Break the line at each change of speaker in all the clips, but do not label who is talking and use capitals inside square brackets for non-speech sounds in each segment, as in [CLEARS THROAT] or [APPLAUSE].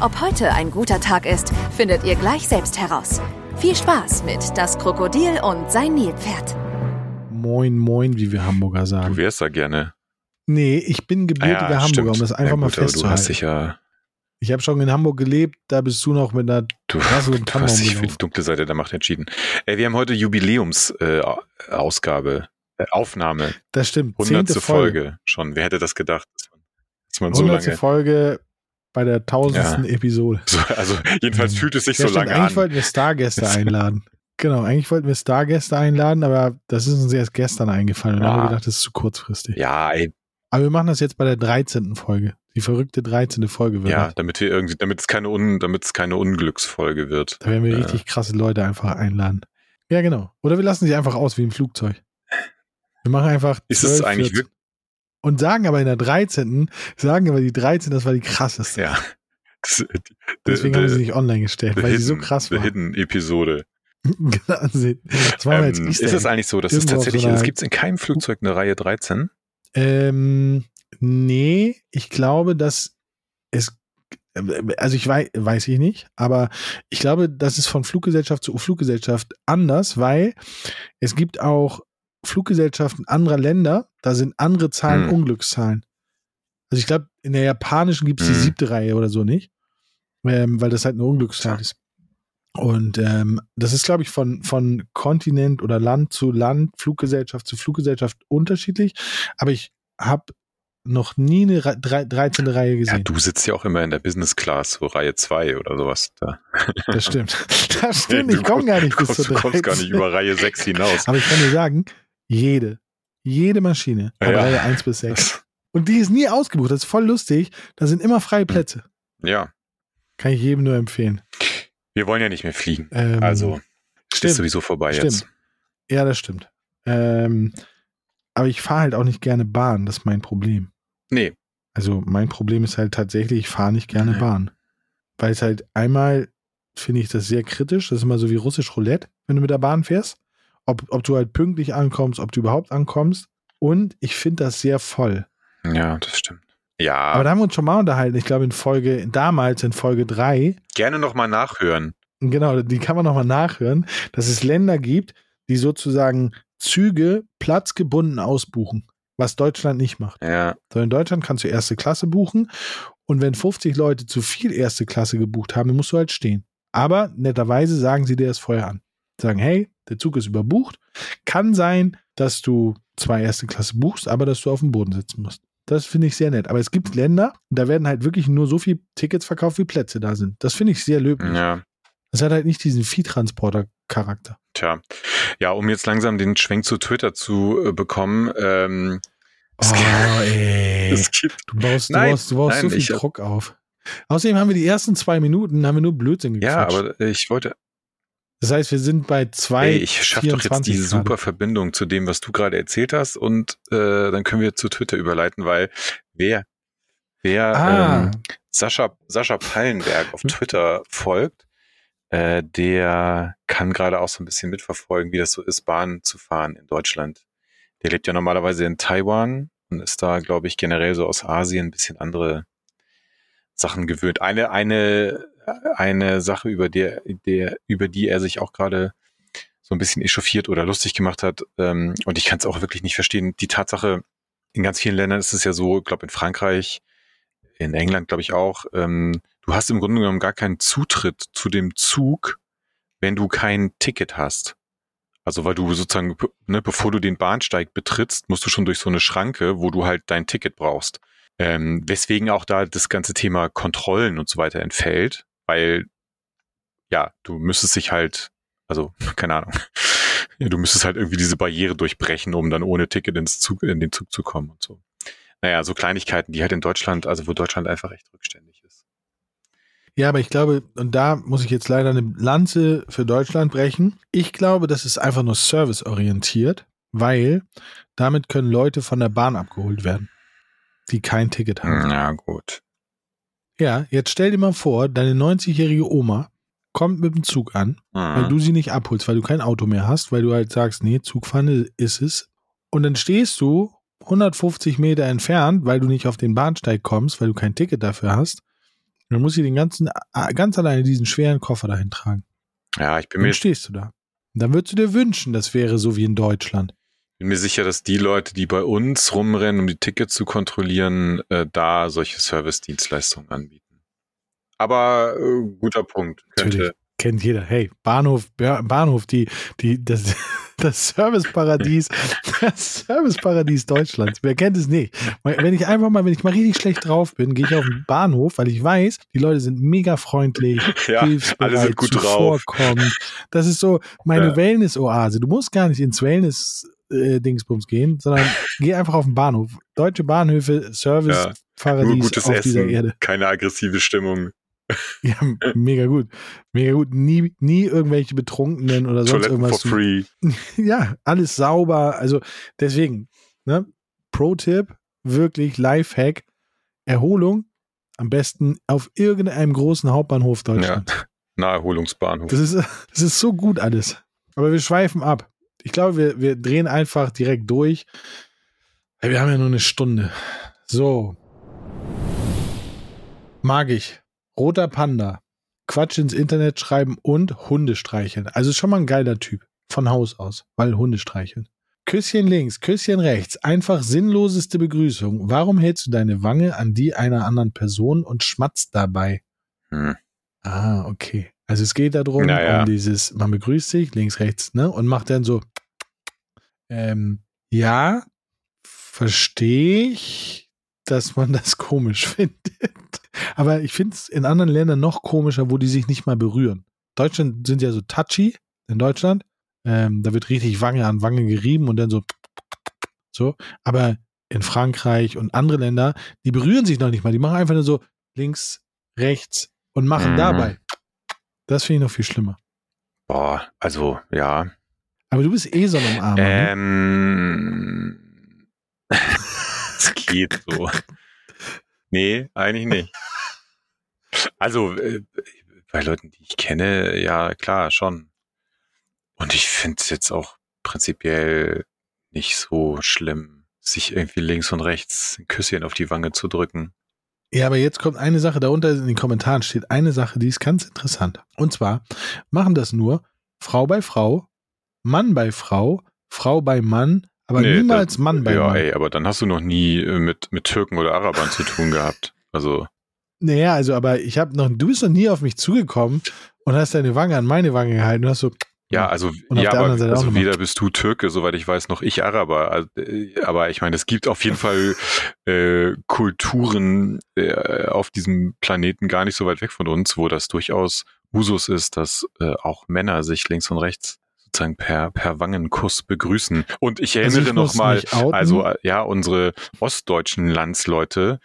Ob heute ein guter Tag ist, findet ihr gleich selbst heraus. Viel Spaß mit Das Krokodil und sein Nilpferd.
Moin, moin, wie wir Hamburger sagen.
Du wärst da gerne.
Nee, ich bin gebürtiger
Ah ja,
Hamburger,
stimmt.
um das einfach
ja,
mal
gut, aber Du
festzuhalten.
hast dich ja,
ich habe schon in Hamburg gelebt, da bist du noch mit einer
du,
Tasse und
du hast dich für die dunkle Seite der Macht entschieden. Ey, wir haben heute Jubiläumsausgabe, äh, äh, Aufnahme,
Das stimmt,
hundertste
zehnte
Folge.
Folge.
schon. Wer hätte das gedacht, dass man, dass man so
Hundertste
lange,
Folge bei der tausendsten Episode.
so, also jedenfalls fühlt es sich
Ja,
so
stimmt,
lange
eigentlich
an.
wollten wir Stargäste [LAUGHS] einladen. Genau, eigentlich wollten wir Stargäste einladen, aber das ist uns erst gestern eingefallen. Und dann haben wir
Ja.
gedacht, das ist zu kurzfristig.
Ja, ey,
Aber wir machen das jetzt bei der 13. Folge. Die verrückte 13. Folge wird
ja, damit wir irgendwie, damit es keine Un, damit es keine Unglücksfolge wird.
Da werden wir
Äh.
richtig krasse Leute einfach einladen. Ja, genau. Oder wir lassen sie einfach aus wie im Flugzeug. Wir machen einfach.
Ist es
12,
eigentlich
14
wirklich,
Und sagen aber in der 13. Sagen aber die 13. Das war die krasseste.
ja. Die,
Deswegen haben sie nicht online gestellt, weil sie so
hidden-
krass war.
Hidden Episode. [LAUGHS]
Sie- das machen wir jetzt
Ähm,
Easter
ist es eigentlich so, dass es tatsächlich,
so
es gibt in keinem Flugzeug eine Reihe 13?
Ähm, nee, ich glaube, dass es, also ich weiß, weiß ich nicht, aber ich glaube, das ist von Fluggesellschaft zu Fluggesellschaft anders, weil es gibt auch Fluggesellschaften anderer Länder, da sind andere Zahlen
Hm.
Unglückszahlen. Also ich glaube, in der japanischen gibt es die
Hm.
siebte Reihe oder so nicht, ähm, weil das halt eine Unglückszahl
Ja.
ist. Und ähm, das ist, glaube ich, von, von Kontinent oder Land zu Land, Fluggesellschaft zu Fluggesellschaft unterschiedlich. Aber ich habe noch nie eine Re- drei- 13. Reihe
Ja,
gesehen.
du sitzt ja auch immer in der Business Class, so Reihe 2 oder sowas. Da.
das stimmt. [LAUGHS] Das stimmt.
Du
Ich komme gar nicht bis
kommst,
zur
Du kommst gar nicht
13.
über Reihe 6 hinaus.
Aber ich kann dir sagen, jede, jede Maschine
Ja.
Reihe 1 bis 6.
Das,
Und die ist nie ausgebucht. Das ist voll lustig. Da sind immer freie Plätze.
ja,
Kann ich jedem nur empfehlen.
wir wollen ja nicht mehr fliegen.
Ähm,
Also ist
stimmt.
sowieso vorbei
Stimmt.
jetzt.
Ja, das stimmt. Ähm, aber ich fahre halt auch nicht gerne Bahn. Das ist mein Problem.
Nee,
Also mein Problem ist halt tatsächlich, ich fahre nicht gerne
Nee.
Bahn. Weil es halt einmal finde ich das sehr kritisch. Das ist immer so wie russisch Roulette, wenn du mit der Bahn fährst. Ob, ob du halt pünktlich ankommst, ob du überhaupt ankommst. Und ich finde das sehr voll.
ja, das stimmt. Ja,
Aber da haben wir uns schon mal unterhalten. Ich glaube in Folge, damals in Folge 3,
gerne nochmal nachhören.
genau, die kann man nochmal nachhören, dass es Länder gibt, die sozusagen Züge platzgebunden ausbuchen. Was Deutschland nicht macht.
Ja,
So in Deutschland kannst du erste Klasse buchen und wenn 50 Leute zu viel erste Klasse gebucht haben, dann musst du halt stehen. Aber netterweise sagen sie dir das vorher an. Sagen, hey, der Zug ist überbucht. Kann sein, dass du zwei erste Klasse buchst, aber dass du auf dem Boden sitzen musst. Das finde ich sehr nett. Aber es gibt Länder, da werden halt wirklich nur so viele Tickets verkauft, wie Plätze da sind. Das finde ich sehr löblich.
ja.
Das hat halt nicht diesen Viehtransporter-Charakter.
Tja, ja, um jetzt langsam den Schwenk zu Twitter zu äh, bekommen. Ähm, es gibt-
Oh, ey. [LAUGHS]
es gibt,
Du baust, du
Nein,
baust, du baust so
nein,
viel
ich-
Druck auf. Außerdem haben wir die ersten zwei Minuten, haben wir nur Blödsinn
ja,
gequatscht.
aber ich wollte,
Das heißt, wir sind bei zwei.
ey, ich schaffe doch jetzt
24
die
gerade.
super Verbindung zu dem, was du gerade erzählt hast und äh, dann können wir zu Twitter überleiten, weil wer, wer
Ah,
ähm, Sascha, Sascha Pallenberg auf Twitter folgt, äh, der kann gerade auch so ein bisschen mitverfolgen, wie das so ist, Bahn zu fahren in Deutschland. Der lebt ja normalerweise in Taiwan und ist da, glaube ich, generell so aus Asien ein bisschen andere Sachen gewöhnt. Eine, eine, eine Sache, über der, der, über die er sich auch gerade so ein bisschen echauffiert oder lustig gemacht hat, ähm, und ich kann es auch wirklich nicht verstehen, die Tatsache, in ganz vielen Ländern ist es ja so, ich glaube in Frankreich, in England glaube ich auch, ähm, du hast im Grunde genommen gar keinen Zutritt zu dem Zug, wenn du kein Ticket hast. Also weil du sozusagen, ne, bevor du den Bahnsteig betrittst, musst du schon durch so eine Schranke, wo du halt dein Ticket brauchst. Ähm, weswegen auch da das ganze Thema Kontrollen und so weiter entfällt, weil ja, du müsstest sich halt, also [LAUGHS] keine Ahnung, [LAUGHS] du müsstest halt irgendwie diese Barriere durchbrechen, um dann ohne Ticket ins Zug, in den Zug zu kommen und so. Naja, so Kleinigkeiten, die halt in Deutschland, also wo Deutschland einfach echt rückständig ist.
Ja, aber ich glaube, und da muss ich jetzt leider eine Lanze für Deutschland brechen. Ich glaube, das ist einfach nur serviceorientiert, weil damit können Leute von der Bahn abgeholt werden, die kein Ticket haben.
Ja, gut.
Ja, jetzt stell dir mal vor, deine 90-jährige Oma kommt mit dem Zug an,
Mhm.
weil du sie nicht abholst, weil du kein Auto mehr hast, weil du halt sagst, nee, Zugfahren ist es. Und dann stehst du 150 Meter entfernt, weil du nicht auf den Bahnsteig kommst, weil du kein Ticket dafür hast. Dann muss sie den ganzen, ganz alleine diesen schweren Koffer dahin tragen.
Ja, ich bin
Dann
mir,
stehst du da. Und dann würdest du dir wünschen, das wäre so wie in Deutschland.
Bin mir sicher, dass die Leute, die bei uns rumrennen, um die Tickets zu kontrollieren, äh, da solche Service-Dienstleistungen anbieten. Aber äh, guter Punkt. Könnte,
Natürlich. Kennt jeder. Hey, Bahnhof, Ba- Bahnhof, die, die, das, [LAUGHS] das Serviceparadies, [LAUGHS] das Serviceparadies Deutschlands. Wer kennt es nicht? Wenn ich einfach mal, wenn ich mal richtig schlecht drauf bin, gehe ich auf den Bahnhof, weil ich weiß, die Leute sind mega freundlich, [LAUGHS]
ja, alle sind gut drauf.
zuvorkommend. Das ist so meine
Ja.
Wellness-Oase. Du musst gar nicht ins Wellness-Dingsbums gehen, sondern geh einfach auf den Bahnhof. Deutsche Bahnhöfe,
Nur
Service-Paradies
gutes
auf dieser
Essen,
Erde.
keine aggressive Stimmung, [LAUGHS]
Ja, mega gut. Mega gut. Nie, nie irgendwelche Betrunkenen oder sonst
Toiletten for
irgendwas. zu-
free. [LAUGHS]
Ja, alles sauber. Also deswegen, ne? Pro-Tipp, wirklich Lifehack, Erholung am besten auf irgendeinem großen Hauptbahnhof Deutschland. [LAUGHS]
Naherholungsbahnhof.
Das, ist, das ist so gut alles. Aber wir schweifen ab. Ich glaube, wir, wir drehen einfach direkt durch. Wir haben ja nur eine Stunde. So. Mag ich. Roter Panda. Quatsch ins Internet schreiben und Hunde streicheln. Also schon mal ein geiler Typ. Von Haus aus. Weil Hunde streicheln. Küsschen links, Küsschen rechts. Einfach sinnloseste Begrüßung. Warum hältst du deine Wange an die einer anderen Person und schmatzt dabei?
Hm.
Ah, okay. Also es geht darum,
Naja.
um dieses, man begrüßt sich, links, rechts, ne? Und macht dann so, ähm, ja, verstehe ich, dass man das [LAUGHS] komisch findet. Aber ich finde es in anderen Ländern noch komischer, wo die sich nicht mal berühren. Deutschland sind ja so touchy, in Deutschland. Ähm, da wird richtig Wange an Wange gerieben und dann so, so. Aber in Frankreich und andere Länder, die berühren sich noch nicht mal. Die machen einfach nur so links, rechts und machen
Mhm.
dabei. Das finde ich noch viel schlimmer.
Boah, also ja.
Aber du bist eh so ein Umarmer. ne?
Ähm, [LAUGHS] es geht so. Nee, eigentlich nicht. Also, äh, bei Leuten, die ich kenne, ja, klar, schon. Und ich finde es jetzt auch prinzipiell nicht so schlimm, sich irgendwie links und rechts ein Küsschen auf die Wange zu drücken.
Ja, aber jetzt kommt eine Sache, darunter in den Kommentaren steht eine Sache, die ist ganz interessant. Und zwar machen das nur Frau bei Frau, Mann bei Frau, Frau bei Mann, aber
Nee,
niemals
das-
Mann bei
ja,
Mann.
ey, aber dann hast du noch nie äh, mit, mit Türken oder Arabern zu tun gehabt. Also,
Naja, also, aber ich habe noch, du bist noch nie auf mich zugekommen und hast deine Wange an meine Wange gehalten und hast so,
Ja, also, ja, aber also weder bist du Türke, soweit ich weiß, noch ich Araber. Also, äh, aber ich meine, es gibt auf jeden Fall äh, Kulturen äh, auf diesem Planeten gar nicht so weit weg von uns, wo das durchaus Usus ist, dass äh, auch Männer sich links und rechts sozusagen per, per Wangenkuss begrüßen. Und ich
Also
erinnere
muss
nochmal, also äh, ja, unsere ostdeutschen Landsleute,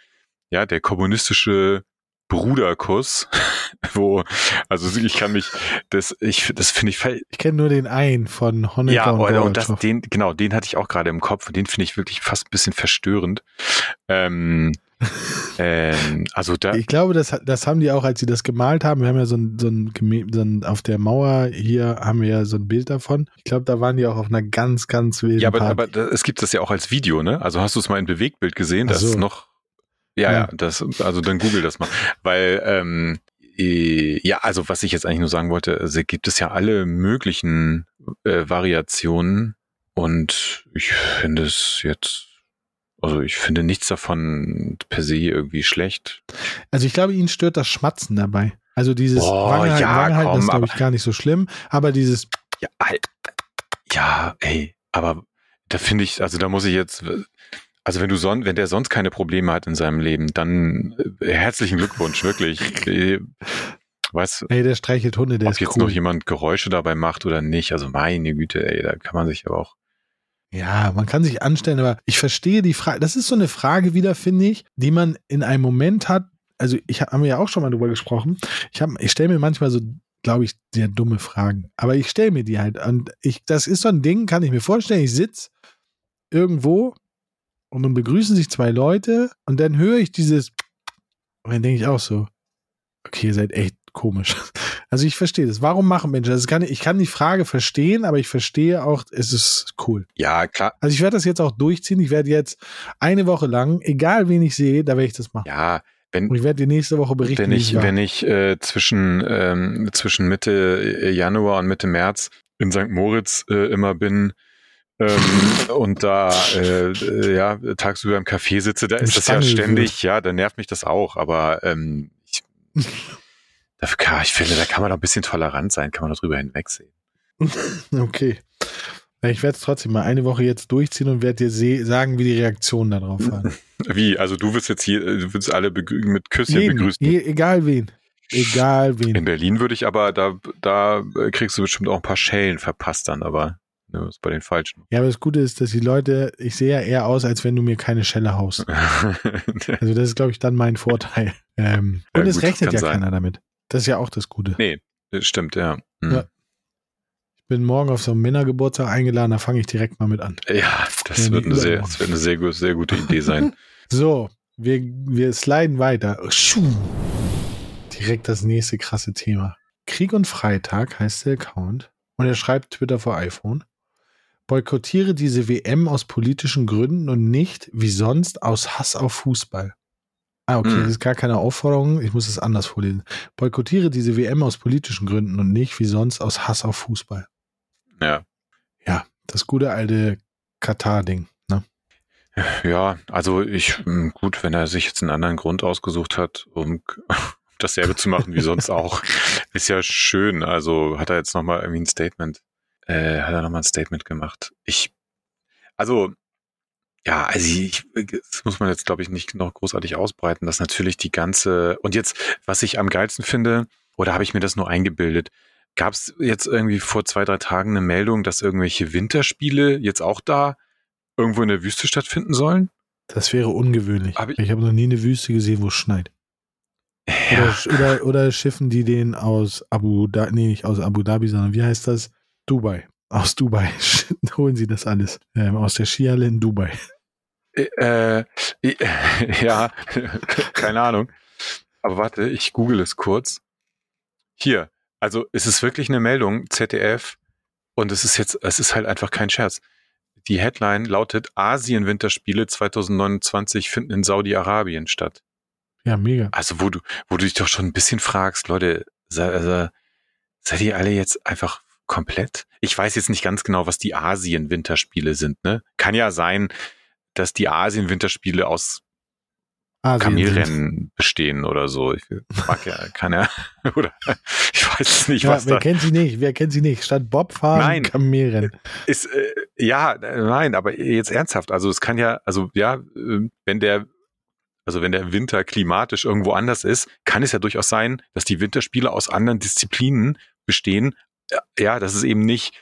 ja, der kommunistische Bruderkuss, [LAUGHS] wo, also ich kann mich, das, ich, das finde ich,
ich kenne nur den einen von Honecker
ja,
und
und das, den, genau, den hatte ich auch gerade im Kopf und den finde ich wirklich fast ein bisschen verstörend. Ähm, [LAUGHS] ähm, also da,
Ich glaube, das, das haben die auch, als sie das gemalt haben. Wir haben ja so ein, so ein, so ein auf der Mauer hier haben wir ja so ein Bild davon. Ich glaube, da waren die auch auf einer ganz, ganz wilden
ja, aber,
Party.
aber es gibt das ja auch als Video, ne? Also hast du es mal in Bewegtbild gesehen? Das
so.
ist noch, ja, ja,
Ja.
das, also dann google das mal, weil, ähm, äh, ja, also was ich jetzt eigentlich nur sagen wollte, also gibt es ja alle möglichen äh, Variationen und ich finde es jetzt, also ich finde nichts davon per se irgendwie schlecht.
Also ich glaube, ihnen stört das Schmatzen dabei. Also dieses Wange,
ja, komm,
ist, glaube ich, gar nicht so schlimm. Aber dieses,
Ja, halt. Ja, ey, aber da finde ich, also da muss ich jetzt, also wenn du son, wenn der sonst keine Probleme hat in seinem Leben, dann äh, herzlichen Glückwunsch, wirklich. [LAUGHS] Äh, Weißt
ey, der streichelt Hunde, der
ob
ist
jetzt
cool.
noch jemand Geräusche dabei macht oder nicht, also meine Güte, ey, da kann man sich aber auch.
Ja, man kann sich anstellen, aber ich verstehe die Frage. Das ist so eine Frage wieder, finde ich, die man in einem Moment hat, also ich habe ja auch schon mal drüber gesprochen. Ich habe, ich stelle mir manchmal so, glaube ich, sehr dumme Fragen. Aber ich stelle mir die halt. Und ich, das ist so ein Ding, kann ich mir vorstellen. Ich sitze irgendwo und dann begrüßen sich zwei Leute und dann höre ich dieses und dann denke ich auch so, okay, ihr seid echt komisch. Also ich verstehe das. Warum machen Menschen das? Kann, ich kann die Frage verstehen, aber ich verstehe auch, es ist cool.
Ja, klar.
Also ich werde das jetzt auch durchziehen. Ich werde jetzt eine Woche lang, egal wen ich sehe, da werde ich das machen.
Ja, wenn,
Und ich werde die nächste Woche berichten.
wenn ich, wenn ich äh, zwischen, ähm, zwischen Mitte äh, Januar und Mitte März in St. Moritz äh, immer bin ähm, [LAUGHS] und da äh, äh, ja tagsüber im Café sitze, da ist das ja ständig, ja, da nervt mich das auch, aber ähm, ich, [LAUGHS] dafür, kann- ich finde, da kann man doch ein bisschen tolerant sein, kann man darüber hinwegsehen. [LAUGHS]
Okay. Ich werde es trotzdem mal eine Woche jetzt durchziehen und werde dir sagen, wie die Reaktionen darauf waren. [LAUGHS]
Wie? Also du wirst jetzt hier, äh, du wirst alle mit Küsschen
Jeden,
begrüßen.
je, egal wen. Egal
In
wen.
Berlin würde ich aber, da, da kriegst du bestimmt auch ein paar Schellen verpasst dann, aber ne, ist bei den Falschen.
Ja, aber das Gute ist, dass die Leute, ich sehe ja eher aus, als wenn du mir keine Schelle haust. [LAUGHS] Also das ist, glaube ich, dann mein Vorteil. Ähm,
Ja,
und es rechnet ja
sein.
keiner damit. Das ist ja auch das Gute.
nee, das stimmt, ja. Hm.
Ja. Ich bin morgen auf so einen Männergeburtstag eingeladen, da fange ich direkt mal mit an.
Ja, das
Ja,
wird eine sehr, das wird eine sehr, sehr gute Idee sein. [LAUGHS]
So, wir, wir sliden weiter. Direkt das nächste krasse Thema. Krieg und Freitag heißt der Account und er schreibt Twitter vor iPhone. Boykottiere diese WM aus politischen Gründen und nicht, wie sonst, aus Hass auf Fußball. Ah, okay,
Hm.
das ist gar keine Aufforderung. Ich muss es anders vorlesen. Boykottiere diese WM aus politischen Gründen und nicht, wie sonst, aus Hass auf Fußball.
Ja.
Ja, das gute alte Katar-Ding. Ne?
Ja, also ich, hm, gut, wenn er sich jetzt einen anderen Grund ausgesucht hat, um [LAUGHS] dasselbe zu machen wie sonst auch, [LAUGHS] ist ja schön. Also hat er jetzt nochmal irgendwie ein Statement, äh, hat er nochmal ein Statement gemacht. Ich, also, ja, also ich, das muss man jetzt, glaube ich, nicht noch großartig ausbreiten, dass natürlich die ganze, und jetzt, was ich am geilsten finde, oder habe ich mir das nur eingebildet, gab es jetzt irgendwie vor zwei, drei Tagen eine Meldung, dass irgendwelche Winterspiele jetzt auch da irgendwo in der Wüste stattfinden sollen?
Das wäre ungewöhnlich.
Hab ich-
ich habe noch nie eine Wüste gesehen, wo es schneit.
Ja,
Oder, oder, oder schiffen die den aus Abu Dhabi, nee, nicht aus Abu Dhabi, sondern wie heißt das? Dubai. Aus Dubai [LAUGHS] holen sie das alles. Ähm, aus der Skihalle in Dubai.
äh, äh, [LAUGHS] ja, [LAUGHS] keine Ahnung. Aber warte, ich google es kurz. Hier, also es ist wirklich eine Meldung, ZDF, und es ist jetzt, es ist halt einfach kein Scherz. Die Headline lautet Asien-Winterspiele 2029 finden in Saudi-Arabien statt.
Ja, mega.
Also wo du, wo du dich doch schon ein bisschen fragst, Leute, also, seid ihr alle jetzt einfach komplett? Ich weiß jetzt nicht ganz genau, was die Asien-Winterspiele sind, ne? Kann ja sein, dass die Asien-Winterspiele aus
Asien sind.
Kamelrennen bestehen oder so. Ich mag ja, [LAUGHS] kann ja, [LAUGHS] oder ich weiß es nicht,
Ja,
was
wer
da
kennt sie nicht? Wer kennt sie nicht? Statt Bobfahren,
Nein.
Kamelrennen.
ist. Äh, ja, nein, aber jetzt ernsthaft. Also es kann ja, also ja, äh, wenn der, also wenn der Winter klimatisch irgendwo anders ist, kann es ja durchaus sein, dass die Winterspiele aus anderen Disziplinen bestehen. Ja, dass es eben nicht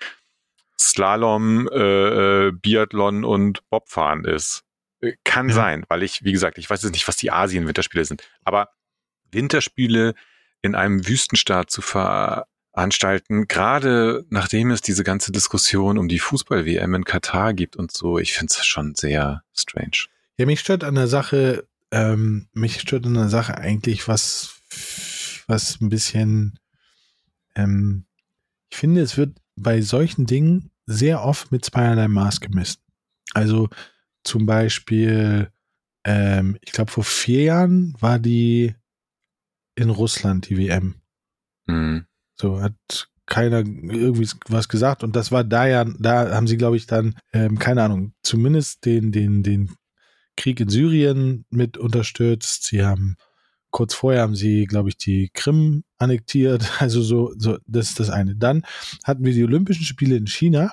Slalom, äh, äh, Biathlon und Bobfahren ist. Äh, Kann
Ja.
sein, weil ich, wie gesagt, ich weiß jetzt nicht, was die Asien-Winterspiele sind. Aber Winterspiele in einem Wüstenstaat zu veranstalten, gerade nachdem es diese ganze Diskussion um die Fußball-WM in Katar gibt und so, ich finde es schon sehr strange.
Ja, mich stört an der Sache, ähm, mich stört an der Sache eigentlich was, was ein bisschen, ähm, ich finde, es wird bei solchen Dingen sehr oft mit zweierlei Maß gemessen. Also zum Beispiel, ähm, ich glaube, vor vier Jahren war die in Russland, die WM.
Hm.
So hat keiner irgendwie was gesagt und das war da ja, da haben sie, glaube ich, dann, ähm, keine Ahnung, zumindest den, den, den Krieg in Syrien mit unterstützt. Sie haben kurz vorher haben sie, glaube ich, die Krim annektiert. [LAUGHS] Also so, so, das ist das eine. Dann hatten wir die Olympischen Spiele in China,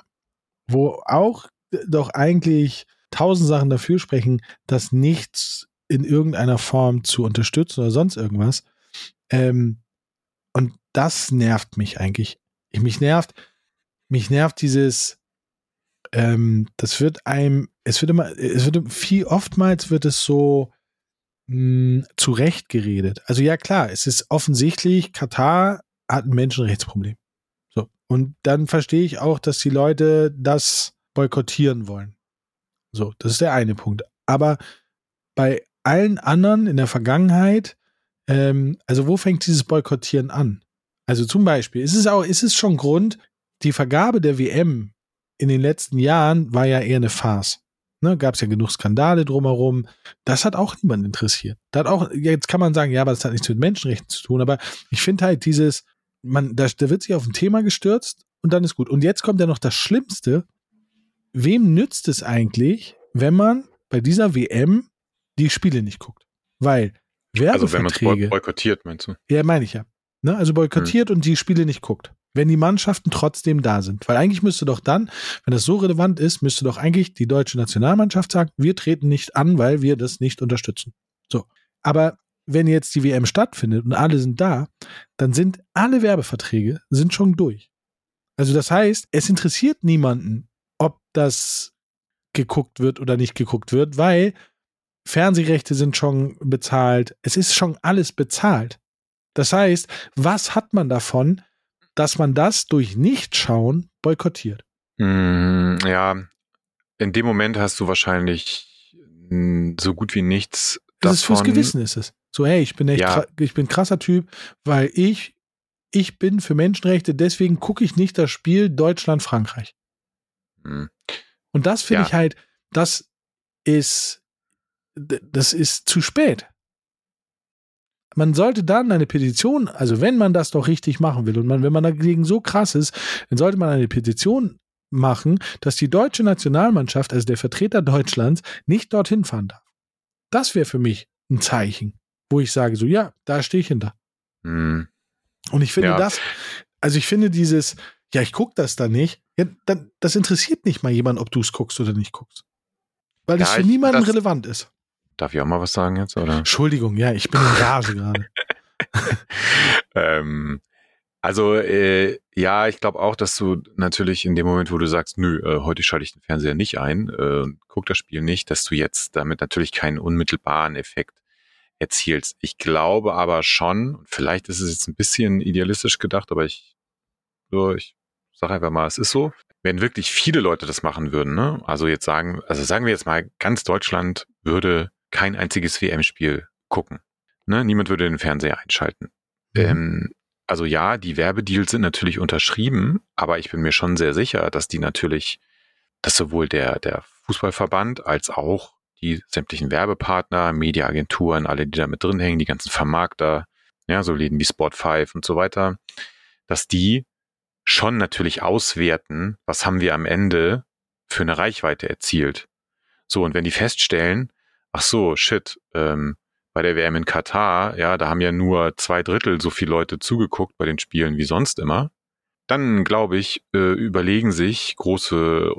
wo auch doch eigentlich tausend Sachen dafür sprechen, das nichts in irgendeiner Form zu unterstützen oder sonst irgendwas. Ähm, und das nervt mich eigentlich. Ich, mich nervt, mich nervt dieses, ähm, das wird einem, es wird immer, es wird viel, oftmals wird es so mh, zu Recht geredet. Also ja klar, es ist offensichtlich, Katar hat ein Menschenrechtsproblem. So. Und dann verstehe ich auch, dass die Leute das boykottieren wollen. So, das ist der eine Punkt. Aber bei allen anderen in der Vergangenheit, ähm, also wo fängt dieses Boykottieren an? Also zum Beispiel, ist es auch, ist es schon Grund, die Vergabe der WM in den letzten Jahren war ja eher eine Farce. Ne, Gab es ja genug Skandale drumherum. Das hat auch niemand interessiert. Das hat auch, jetzt kann man sagen, ja, aber das hat nichts mit Menschenrechten zu tun. Aber ich finde halt dieses, man, da, da wird sich auf ein Thema gestürzt und dann ist gut. Und jetzt kommt ja noch das Schlimmste. Wem nützt es eigentlich, wenn man bei dieser WM die Spiele nicht guckt? Weil Werbeverträge. Also wenn man
boykottiert, meinst du?
Ja, meine ich ja. Ne? Also boykottiert hm. und die Spiele nicht guckt. Wenn die Mannschaften trotzdem da sind. Weil eigentlich müsste doch dann, wenn das so relevant ist, müsste doch eigentlich die deutsche Nationalmannschaft sagen, wir treten nicht an, weil wir das nicht unterstützen. So. Aber wenn jetzt die WM stattfindet und alle sind da, dann sind alle Werbeverträge sind schon durch. Also das heißt, es interessiert niemanden, ob das geguckt wird oder nicht geguckt wird, weil Fernsehrechte sind schon bezahlt. Es ist schon alles bezahlt. Das heißt, was hat man davon, dass man das durch Nichtschauen boykottiert?
Mm, ja, in dem Moment hast du wahrscheinlich mm, so gut wie nichts
das ist fürs Gewissen ist es. So, hey, ich bin echt, ja. ich bin krasser Typ, weil ich, ich bin für Menschenrechte, deswegen gucke ich nicht das Spiel Deutschland-Frankreich. Hm. Und das finde ja. ich halt, das ist, das ist zu spät. Man sollte dann eine Petition, also wenn man das doch richtig machen will und man, wenn man dagegen so krass ist, dann sollte man eine Petition machen, dass die deutsche Nationalmannschaft, also der Vertreter Deutschlands, nicht dorthin fahren darf. Das wäre für mich ein Zeichen, wo ich sage, so ja, da stehe ich hinter. Hm. Und ich finde ja. das, also ich finde dieses, ja, ich gucke das da nicht, ja, dann, das interessiert nicht mal jemand, ob du es guckst oder nicht guckst. Weil ja, das für niemanden das, relevant ist.
Darf ich auch mal was sagen jetzt, oder?
Entschuldigung, ja, ich bin in Rage gerade. [LAUGHS]
ähm, also äh, ja, ich glaube auch, dass du natürlich in dem Moment, wo du sagst, nö, äh, heute schalte ich den Fernseher nicht ein, äh, guck das Spiel nicht, dass du jetzt damit natürlich keinen unmittelbaren Effekt erzielst. Ich glaube aber schon, vielleicht ist es jetzt ein bisschen idealistisch gedacht, aber ich, so, ich sage einfach mal, es ist so. Wenn wirklich viele Leute das machen würden, ne? also jetzt sagen, also sagen wir jetzt mal, ganz Deutschland würde kein einziges WM-Spiel gucken. Ne? Niemand würde den Fernseher einschalten. Mhm. Ähm, also ja, die Werbedeals sind natürlich unterschrieben, aber ich bin mir schon sehr sicher, dass die natürlich, dass sowohl der, der Fußballverband als auch die sämtlichen Werbepartner, Mediaagenturen, alle, die da mit drin hängen, die ganzen Vermarkter, ja, so Läden wie Spot5 und so weiter, dass die schon natürlich auswerten, was haben wir am Ende für eine Reichweite erzielt. So, und wenn die feststellen, ach so, shit, ähm, bei der WM in Katar, ja, da haben ja nur zwei Drittel so viele Leute zugeguckt bei den Spielen wie sonst immer. Dann, glaube ich, äh, überlegen sich große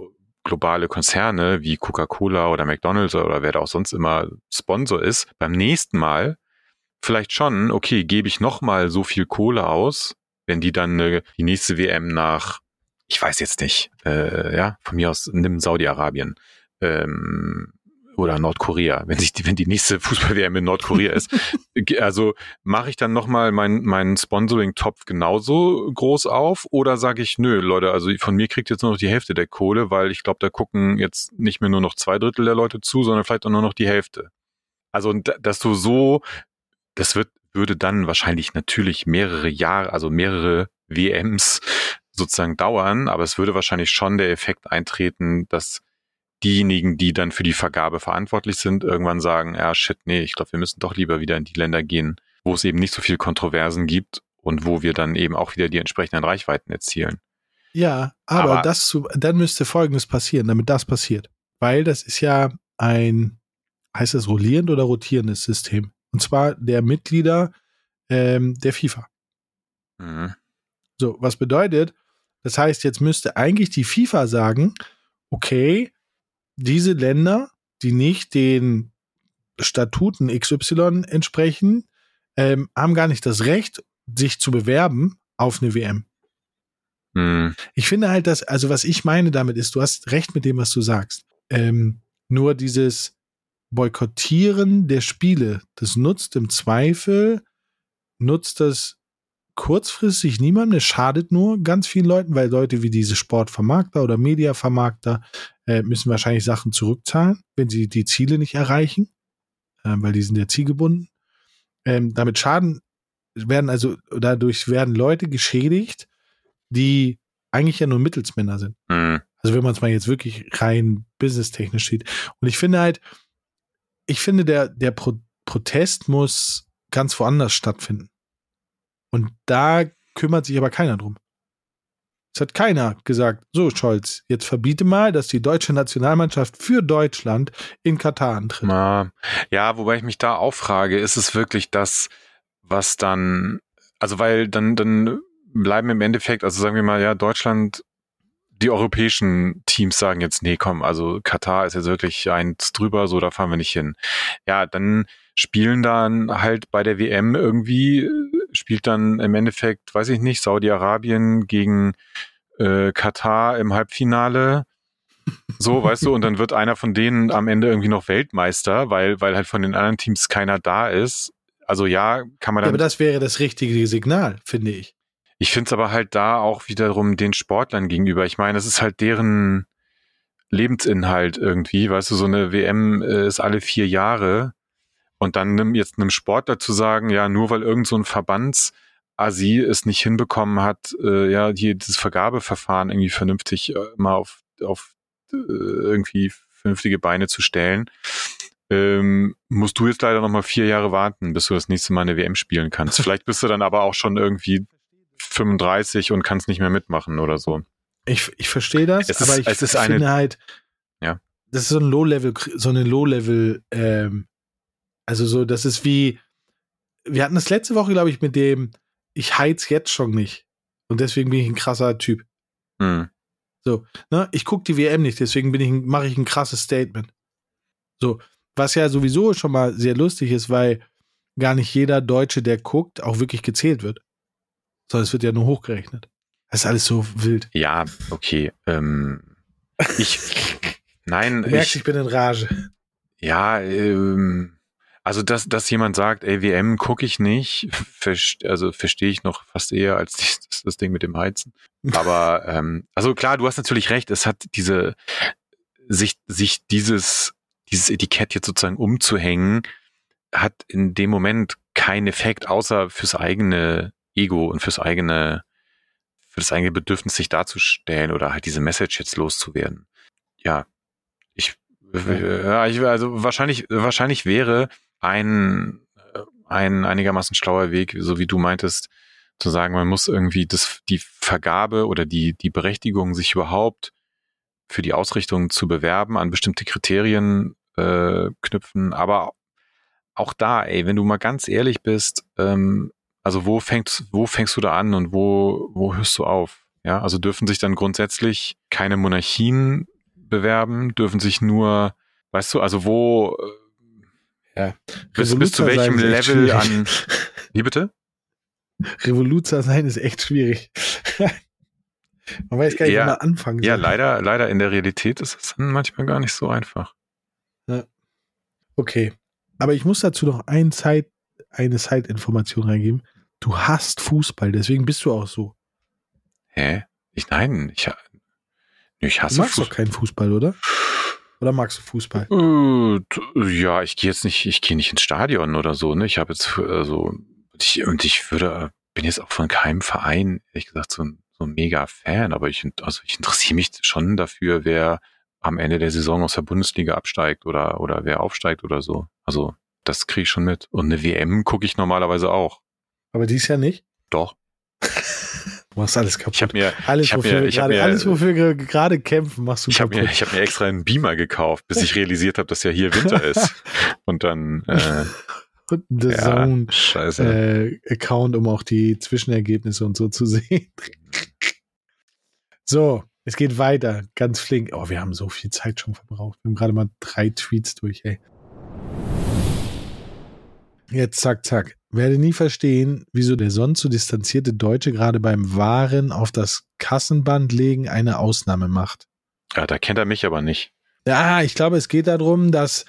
globale Konzerne wie Coca-Cola oder McDonald's oder wer da auch sonst immer Sponsor ist, beim nächsten Mal vielleicht schon, okay, gebe ich nochmal so viel Kohle aus, wenn die dann äh, die nächste WM nach, ich weiß jetzt nicht, äh, ja, von mir aus nimm Saudi-Arabien, ähm, oder Nordkorea, wenn sich die, wenn die nächste [LAUGHS] Fußball-WM in Nordkorea ist. also mache ich dann nochmal meinen mein Sponsoring-Topf genauso groß auf oder sage ich, nö, Leute, also von mir kriegt jetzt nur noch die Hälfte der Kohle, weil ich glaube, da gucken jetzt nicht mehr nur noch zwei Drittel der Leute zu, sondern vielleicht auch nur noch die Hälfte. Also, dass du so, das wird, würde dann wahrscheinlich natürlich mehrere Jahre, also mehrere WMs sozusagen dauern, aber es würde wahrscheinlich schon der Effekt eintreten, dass diejenigen, die dann für die Vergabe verantwortlich sind, irgendwann sagen, ja, shit, nee, ich glaube, wir müssen doch lieber wieder in die Länder gehen, wo es eben nicht so viel Kontroversen gibt und wo wir dann eben auch wieder die entsprechenden Reichweiten erzielen.
Ja, aber, aber das zu, dann müsste Folgendes passieren, damit das passiert. Weil das ist ja ein, heißt das rollierend oder rotierendes System? Und zwar der Mitglieder ähm, der FIFA. Mhm. So, was bedeutet, das heißt, jetzt müsste eigentlich die FIFA sagen, okay, diese Länder, die nicht den Statuten XY entsprechen, ähm, haben gar nicht das Recht, sich zu bewerben auf eine WM. Hm. Ich finde halt, dass, also was ich meine damit ist, du hast recht mit dem, was du sagst. Ähm, nur dieses, Boykottieren der Spiele, das nutzt im Zweifel, nutzt das kurzfristig niemandem, es schadet nur ganz vielen Leuten, weil Leute wie diese Sportvermarkter oder Mediavermarkter äh, müssen wahrscheinlich Sachen zurückzahlen, wenn sie die Ziele nicht erreichen, äh, weil die sind ja zielgebunden. Ähm, damit schaden werden also, dadurch werden Leute geschädigt, die eigentlich ja nur Mittelsmänner sind.
Mhm.
Also wenn man es mal jetzt wirklich rein businesstechnisch sieht. Und ich finde halt, ich finde, der, der Pro Protest muss ganz woanders stattfinden. Und da kümmert sich aber keiner drum. Es hat keiner gesagt, so Scholz, jetzt verbiete mal, dass die deutsche Nationalmannschaft für Deutschland in Katar antritt.
Ja, wobei ich mich da auch frage, ist es wirklich das, was dann, also weil dann, dann bleiben im Endeffekt, also sagen wir mal, ja, Deutschland, die europäischen Teams sagen jetzt, nee, komm, also Katar ist jetzt wirklich eins drüber, so da fahren wir nicht hin. Ja, dann spielen dann halt bei der WM irgendwie, spielt dann im Endeffekt, weiß ich nicht, Saudi-Arabien gegen äh, Katar im Halbfinale. So, [LAUGHS] weißt du, und dann wird einer von denen am Ende irgendwie noch Weltmeister, weil, weil halt von den anderen Teams keiner da ist. Also ja, kann man dann.
Ja, aber das wäre das richtige Signal, finde ich.
Ich finde es aber halt da auch wiederum den Sportlern gegenüber. Ich meine, es ist halt deren Lebensinhalt irgendwie. Weißt du, so eine WM äh, ist alle vier Jahre. Und dann nimm jetzt einem Sportler zu sagen, ja, nur weil irgend so ein Verbandsasi es nicht hinbekommen hat, äh, ja, hier dieses Vergabeverfahren irgendwie vernünftig äh, mal auf, auf äh, irgendwie vernünftige Beine zu stellen, ähm, musst du jetzt leider noch mal vier Jahre warten, bis du das nächste Mal eine WM spielen kannst. Vielleicht bist du dann aber auch schon irgendwie 35 und kannst nicht mehr mitmachen oder so.
Ich, ich verstehe das,
Es
aber
ist-
ich
es ist
finde
eine-
halt,
Ja.
das ist so ein Low-Level, so eine Low-Level, ähm, also so, das ist wie, wir hatten das letzte Woche, glaube ich, mit dem, ich heiz jetzt schon nicht. Und deswegen bin ich ein krasser Typ.
Hm.
Ne? Ich gucke die WM nicht, deswegen bin ich, mache ich ein krasses Statement. So, was ja sowieso schon mal sehr lustig ist, weil gar nicht jeder Deutsche, der guckt, auch wirklich gezählt wird. Sondern es wird ja nur hochgerechnet. Das ist alles so wild.
Ja, okay. Ähm, ich, [LAUGHS] nein,
Du merkst,
ich,
ich bin in Rage.
ja, ähm, also dass, dass jemand sagt, ey, WM gucke ich nicht, also verstehe ich noch fast eher als [LAUGHS] das, das Ding mit dem Heizen. Aber [LAUGHS] ähm, also klar, du hast natürlich recht, es hat diese sich sich dieses dieses Etikett jetzt sozusagen umzuhängen, hat in dem Moment keinen Effekt, außer fürs eigene Ego und fürs eigene für das eigene Bedürfnis, sich darzustellen oder halt diese Message jetzt loszuwerden. Ja, ich, ja, ich also wahrscheinlich, wahrscheinlich wäre ein, ein einigermaßen schlauer Weg, so wie du meintest, zu sagen, man muss irgendwie das, die Vergabe oder die, die Berechtigung, sich überhaupt für die Ausrichtung zu bewerben, an bestimmte Kriterien äh, knüpfen. Aber auch da, ey, wenn du mal ganz ehrlich bist, ähm, also wo fängst, wo fängst du da an und wo, wo hörst du auf? Ja, also dürfen sich dann grundsätzlich keine Monarchien bewerben, dürfen sich nur, weißt du, also wo,
Ja.
bis, bis zu welchem Level an, wie bitte?
Revoluzer sein ist echt schwierig. [LAUGHS] Man weiß gar nicht,
Ja.
wo man anfangen
Ja,
soll.
leider, leider in der Realität ist es dann manchmal gar nicht so einfach.
Okay. Aber ich muss dazu noch ein Zeit, eine Zeitinformation reingeben. Du hast Fußball, deswegen bist du auch so.
Hä? Ich, nein, ich, ich
Du
hasse
magst doch
Fuß-
keinen Fußball, oder? [LAUGHS] Oder magst du Fußball?
Ja, ich gehe jetzt nicht, ich gehe nicht ins Stadion oder so, ne? Ich habe jetzt also ich, und ich würde, bin jetzt auch von keinem Verein, ehrlich gesagt, so ein, so ein mega Fan, aber ich, also ich interessiere mich schon dafür, wer am Ende der Saison aus der Bundesliga absteigt oder, oder wer aufsteigt oder so. Also, das kriege ich schon mit. Und eine WM gucke ich normalerweise auch.
Aber dies Jahr nicht?
Doch.
Du machst alles kaputt.
Ich habe mir,
alles,
ich hab
wofür
mir-
wir
ich hab
gerade,
mir-
alles, wofür wir gerade kämpfen, machst du
ich habe
kaputt.
mir, ich hab mir extra einen Beamer gekauft, bis ich realisiert habe, dass ja hier Winter ist. [LAUGHS] Und dann, äh,
Und The
ja,
Zone
scheiße.
äh, Account, um auch die Zwischenergebnisse und so zu sehen. So, es geht weiter, ganz flink. Oh, wir haben so viel Zeit schon verbraucht. Wir haben gerade mal drei Tweets durch, ey. Jetzt zack, zack. Werde nie verstehen, wieso der sonst so distanzierte Deutsche gerade beim Waren auf das Kassenband legen eine Ausnahme macht.
Ja, da kennt er mich aber nicht.
Ja, ich glaube, es geht darum, dass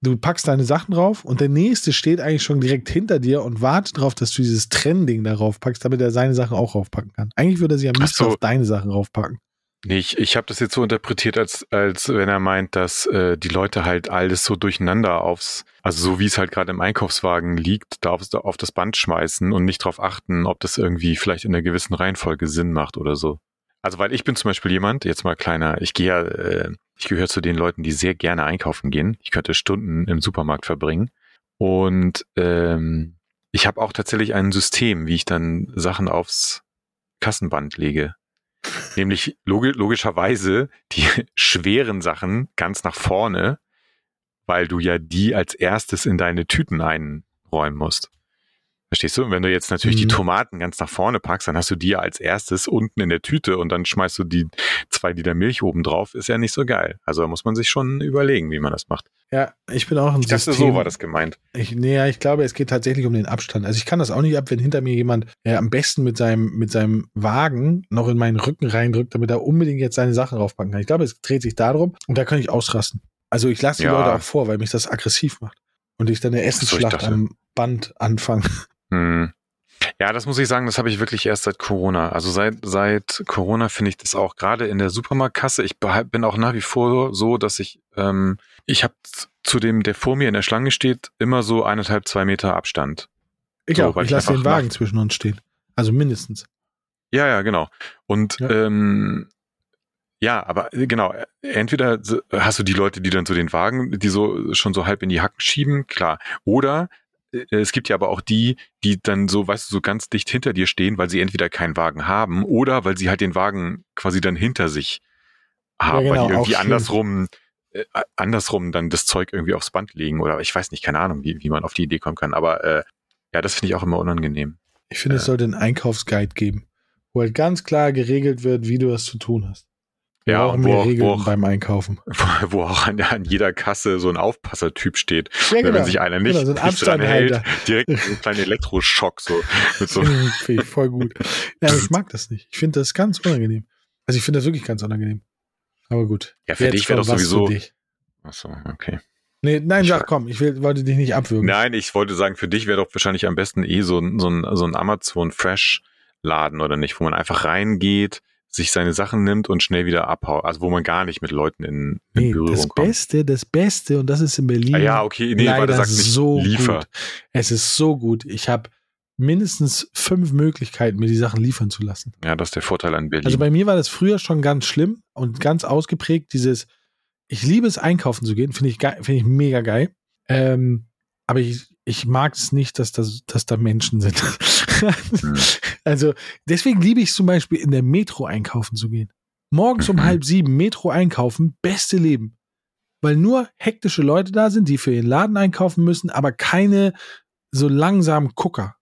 du packst deine Sachen drauf und der nächste steht eigentlich schon direkt hinter dir und wartet darauf, dass du dieses Trending darauf packst, damit er seine Sachen auch raufpacken kann. Eigentlich würde er sich am liebsten
so.
auf deine Sachen raufpacken.
Nee, ich, ich habe das jetzt so interpretiert, als, als wenn er meint, dass äh, die Leute halt alles so durcheinander aufs, also so wie es halt gerade im Einkaufswagen liegt, da aufs, auf das Band schmeißen und nicht darauf achten, ob das irgendwie vielleicht in einer gewissen Reihenfolge Sinn macht oder so. Also weil ich bin zum Beispiel jemand, jetzt mal kleiner, ich gehe ja, äh, ich gehöre zu den Leuten, die sehr gerne einkaufen gehen. Ich könnte Stunden im Supermarkt verbringen. Und ähm, ich habe auch tatsächlich ein System, wie ich dann Sachen aufs Kassenband lege. Nämlich logi logischerweise die [LAUGHS] schweren Sachen ganz nach vorne, weil du ja die als erstes in deine Tüten einräumen musst. Verstehst du? Und wenn du jetzt natürlich
Mhm.
die Tomaten ganz nach vorne packst, dann hast du die als erstes unten in der Tüte und dann schmeißt du die zwei Liter Milch oben drauf. Ist ja nicht so geil. Also da muss man sich schon überlegen, wie man das macht.
Ja, ich bin auch ein
Ich dachte,
System.
so war das gemeint.
Ich, nee, ja, ich glaube, es geht tatsächlich um den Abstand. Also ich kann das auch nicht ab, wenn hinter mir jemand äh, am besten mit seinem, mit seinem Wagen noch in meinen Rücken reindrückt, damit er unbedingt jetzt seine Sachen draufpacken kann. Ich glaube, es dreht sich darum und da kann ich ausrasten. Also ich lasse die
Ja.
Leute auch vor, weil mich das aggressiv macht. Und ich dann eine Essensschlacht
dachte-
am Band anfange.
Hm. Ja, das muss ich sagen, das habe ich wirklich erst seit Corona. Also seit, seit Corona finde ich das auch gerade in der Supermarktkasse. Ich bin auch nach wie vor so, dass ich, ähm, ich habe zu dem, der vor mir in der Schlange steht, immer so eineinhalb, zwei Meter Abstand.
Ich
So,
auch. Ich lasse den Wagen
nach-
zwischen uns stehen. Also mindestens.
Ja, ja, genau. Und
Ja.
ähm, ja, aber äh, genau, äh, entweder hast du die Leute, die dann so den Wagen, die so schon so halb in die Hacken schieben, klar. Oder es gibt ja aber auch die, die dann so, weißt du, so ganz dicht hinter dir stehen, weil sie entweder keinen Wagen haben oder weil sie halt den Wagen quasi dann hinter sich haben,
Ja, genau,
weil die
auch
irgendwie andersrum äh, andersrum dann das Zeug irgendwie aufs Band legen oder ich weiß nicht, keine Ahnung, wie, wie man auf die Idee kommen kann. Aber äh, ja, das finde ich auch immer unangenehm.
Ich finde, es
Äh.
sollte einen Einkaufsguide geben, wo halt ganz klar geregelt wird, wie du das zu tun hast.
Ja,
brauchen
wo
mehr
auch-
Regeln
wo auch-
beim Einkaufen. [LAUGHS]
wo, auch an, an jeder Kasse so ein Aufpassertyp steht.
Ja,
Wenn sich einer nicht,
Genau, so ein
nicht dran hält, [LAUGHS] direkt so ein kleiner [LAUGHS] Elektroschock so so
Finde ich voll gut. Ja, ich mag das nicht. Ich finde das ganz unangenehm. Also ich finde das wirklich ganz unangenehm. Aber gut.
Ja, für
Jetzt
dich wäre doch sowieso-. Achso, okay.
Nee, nein,
Ich
sag komm, ich will, wollte dich nicht abwürgen.
Nein, ich wollte sagen, für dich wäre doch wahrscheinlich am besten eh so ein, so ein, so ein Amazon Fresh Laden oder nicht, wo man einfach reingeht, sich seine Sachen nimmt und schnell wieder abhaut. Also wo man gar nicht mit Leuten in, in
Nee,
Berührung
das
kommt.
Beste, das Beste, und das ist in Berlin
Ah, ja, okay, nee, weil
leider
du sagst nicht
so
liefer.
gut. Es ist so gut. Ich habe mindestens fünf Möglichkeiten, mir die Sachen liefern zu lassen.
Ja, das ist der Vorteil an Berlin.
Also bei mir war das früher schon ganz schlimm und ganz ausgeprägt, dieses, ich liebe es, einkaufen zu gehen, finde ich, finde ich mega geil. Ähm, aber ich, ich mag es nicht, dass, das, dass da Menschen sind.
Hm. [LAUGHS]
Also deswegen liebe ich es zum Beispiel in der Metro einkaufen zu gehen. Morgens um
Mhm.
halb sieben Metro einkaufen, beste Leben. Weil nur hektische Leute da sind, die für ihren Laden einkaufen müssen, aber keine so langsamen Gucker.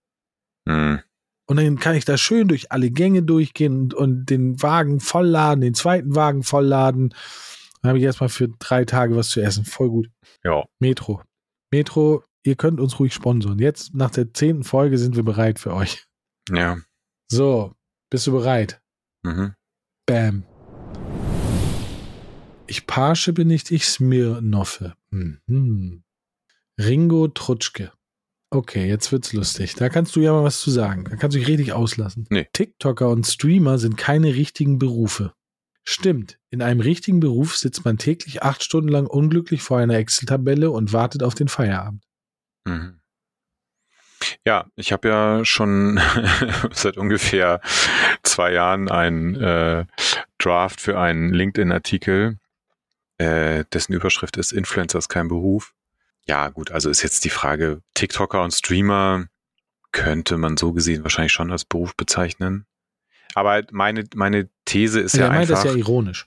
Hm.
Und dann kann ich da schön durch alle Gänge durchgehen und, und den Wagen vollladen, den zweiten Wagen vollladen. Dann habe ich erstmal für drei Tage was zu essen. Voll gut.
Ja,
Metro. Metro, ihr könnt uns ruhig sponsoren. Jetzt nach der zehnten Folge sind wir bereit für euch.
ja.
So, bist du bereit?
Mhm.
Bam. Ich Parche nicht, ich Smirnoffe. Mhm. Ringo Trutschke. Okay, jetzt wird's lustig. Da kannst du ja mal was zu sagen. Da kannst du dich richtig auslassen.
Nee.
TikToker und Streamer sind keine richtigen Berufe. Stimmt. In einem richtigen Beruf sitzt man täglich acht Stunden lang unglücklich vor einer Excel-Tabelle und wartet auf den Feierabend.
Mhm. Ja, ich habe ja schon [LAUGHS] seit ungefähr zwei Jahren einen äh, Draft für einen LinkedIn-Artikel, äh, dessen Überschrift ist Influencer ist kein Beruf. Ja, gut, also ist jetzt die Frage, TikToker und Streamer könnte man so gesehen wahrscheinlich schon als Beruf bezeichnen. Aber meine, meine These ist
Also
ja
er meint
einfach.
das ja ironisch.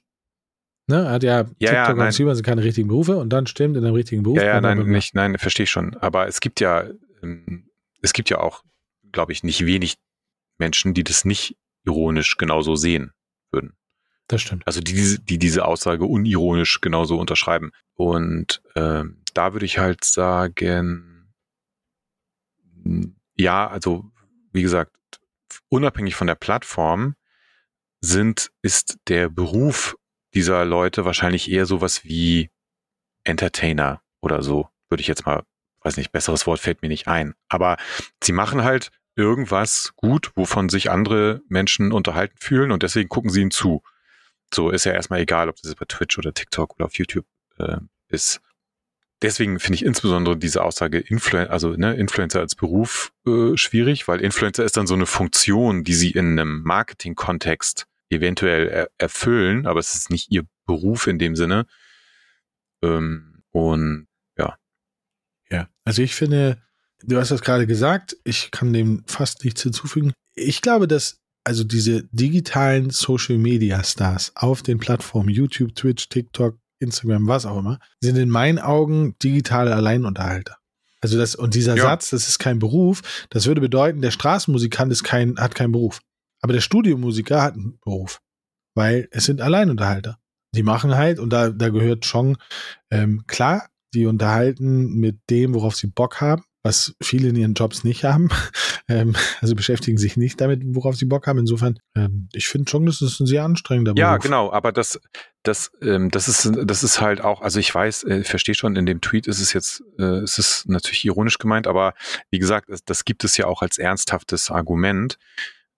Ne? Er hat ja,
Ja, ja,
TikToker
nein.
und Streamer sind keine richtigen Berufe und dann stimmt in einem richtigen Beruf.
Ja, ja, nein, nicht, nein, verstehe ich schon. Aber es gibt ja, ähm, es gibt ja auch, glaube ich, nicht wenig Menschen, die das nicht ironisch genauso sehen würden.
Das stimmt.
Also die, diese- die diese Aussage unironisch genauso unterschreiben. Und ähm, da würde ich halt sagen, m, ja, also wie gesagt, unabhängig von der Plattform sind, ist der Beruf dieser Leute wahrscheinlich eher sowas wie Entertainer oder so. Würde ich jetzt mal, weiß nicht, besseres Wort fällt mir nicht ein. Aber sie machen halt irgendwas gut, wovon sich andere Menschen unterhalten fühlen und deswegen gucken sie ihnen zu. So ist ja erstmal egal, ob das bei Twitch oder TikTok oder auf YouTube äh, ist. Deswegen finde ich insbesondere diese Aussage Influen also ne, Influencer als Beruf äh, schwierig, weil Influencer ist dann so eine Funktion, die sie in einem Marketing-Kontext eventuell er erfüllen, aber es ist nicht ihr Beruf in dem Sinne. Ähm, und ja.
Ja, also ich finde, du hast das gerade gesagt, ich kann dem fast nichts hinzufügen. Ich glaube, dass also diese digitalen Social Media Stars auf den Plattformen YouTube, Twitch, TikTok, Instagram, was auch immer, sind in meinen Augen digitale Alleinunterhalter. Also das, und dieser ja. Satz, das ist kein Beruf, das würde bedeuten, der Straßenmusikant ist kein, hat keinen Beruf. Aber der Studiomusiker hat einen Beruf. Weil es sind Alleinunterhalter. Die machen halt, und da, da gehört schon, ähm, klar, die unterhalten mit dem, worauf sie Bock haben was viele in ihren Jobs nicht haben. [LAUGHS] Ähm, also beschäftigen sich nicht damit, worauf sie Bock haben. Insofern, ähm, ich finde schon, das ist ein sehr anstrengender Beruf.
Ja, genau, aber das, das, ähm, das ist, das ist halt auch, also ich weiß, äh, ich verstehe schon, in dem Tweet ist es jetzt, äh, ist es natürlich ironisch gemeint, aber wie gesagt, das, das gibt es ja auch als ernsthaftes Argument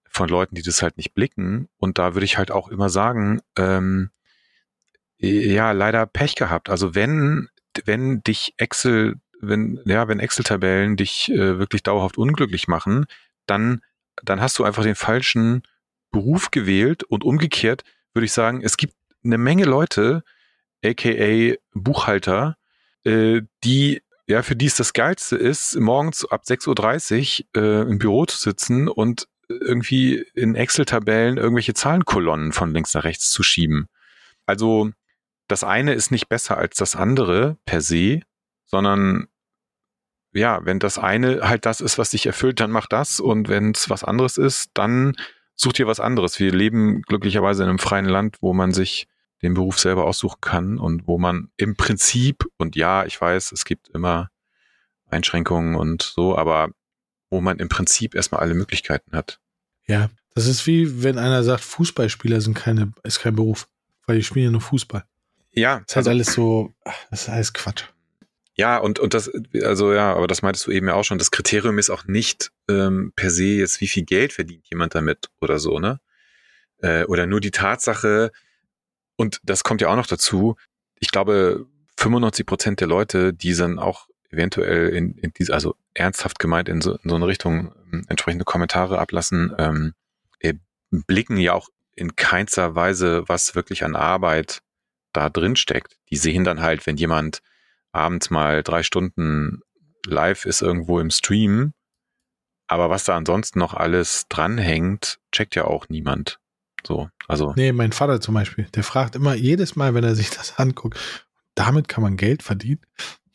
von Leuten, die das halt nicht blicken. Und da würde ich halt auch immer sagen, ähm, ja, leider Pech gehabt. Also wenn, wenn dich Excel wenn, ja, wenn Excel-Tabellen dich äh, wirklich dauerhaft unglücklich machen, dann, dann hast du einfach den falschen Beruf gewählt und umgekehrt würde ich sagen, es gibt eine Menge Leute, aka Buchhalter, äh, die ja, für die es das Geilste ist, morgens ab 6.30 Uhr äh, im Büro zu sitzen und irgendwie in Excel-Tabellen irgendwelche Zahlenkolonnen von links nach rechts zu schieben. Also das eine ist nicht besser als das andere per se, sondern ja, wenn das eine halt das ist, was dich erfüllt, dann mach das und wenn es was anderes ist, dann such dir was anderes. Wir leben glücklicherweise in einem freien Land, wo man sich den Beruf selber aussuchen kann und wo man im Prinzip, und ja, ich weiß, es gibt immer Einschränkungen und so, aber wo man im Prinzip erstmal alle Möglichkeiten hat.
Ja, das ist wie wenn einer sagt, Fußballspieler sind keine, ist kein Beruf, weil die spielen ja nur Fußball.
Ja.
Das ist halt also, alles so, das ist alles Quatsch.
Ja, und, und das, also ja, aber das meintest du eben ja auch schon, das Kriterium ist auch nicht ähm, per se jetzt, wie viel Geld verdient jemand damit oder so, ne? Äh, oder nur die Tatsache, und das kommt ja auch noch dazu, ich glaube, 95 Prozent der Leute, die dann auch eventuell in, in diese, also ernsthaft gemeint in so, in so eine Richtung ähm, entsprechende Kommentare ablassen, ähm, äh, blicken ja auch in keinster Weise, was wirklich an Arbeit da drin steckt. Die sehen dann halt, wenn jemand abends mal drei Stunden live ist irgendwo im Stream. Aber was da ansonsten noch alles dranhängt, checkt ja auch niemand. So, also.
Nee, mein Vater zum Beispiel, der fragt immer jedes Mal, wenn er sich das [LAUGHS] anguckt, damit kann man Geld verdienen.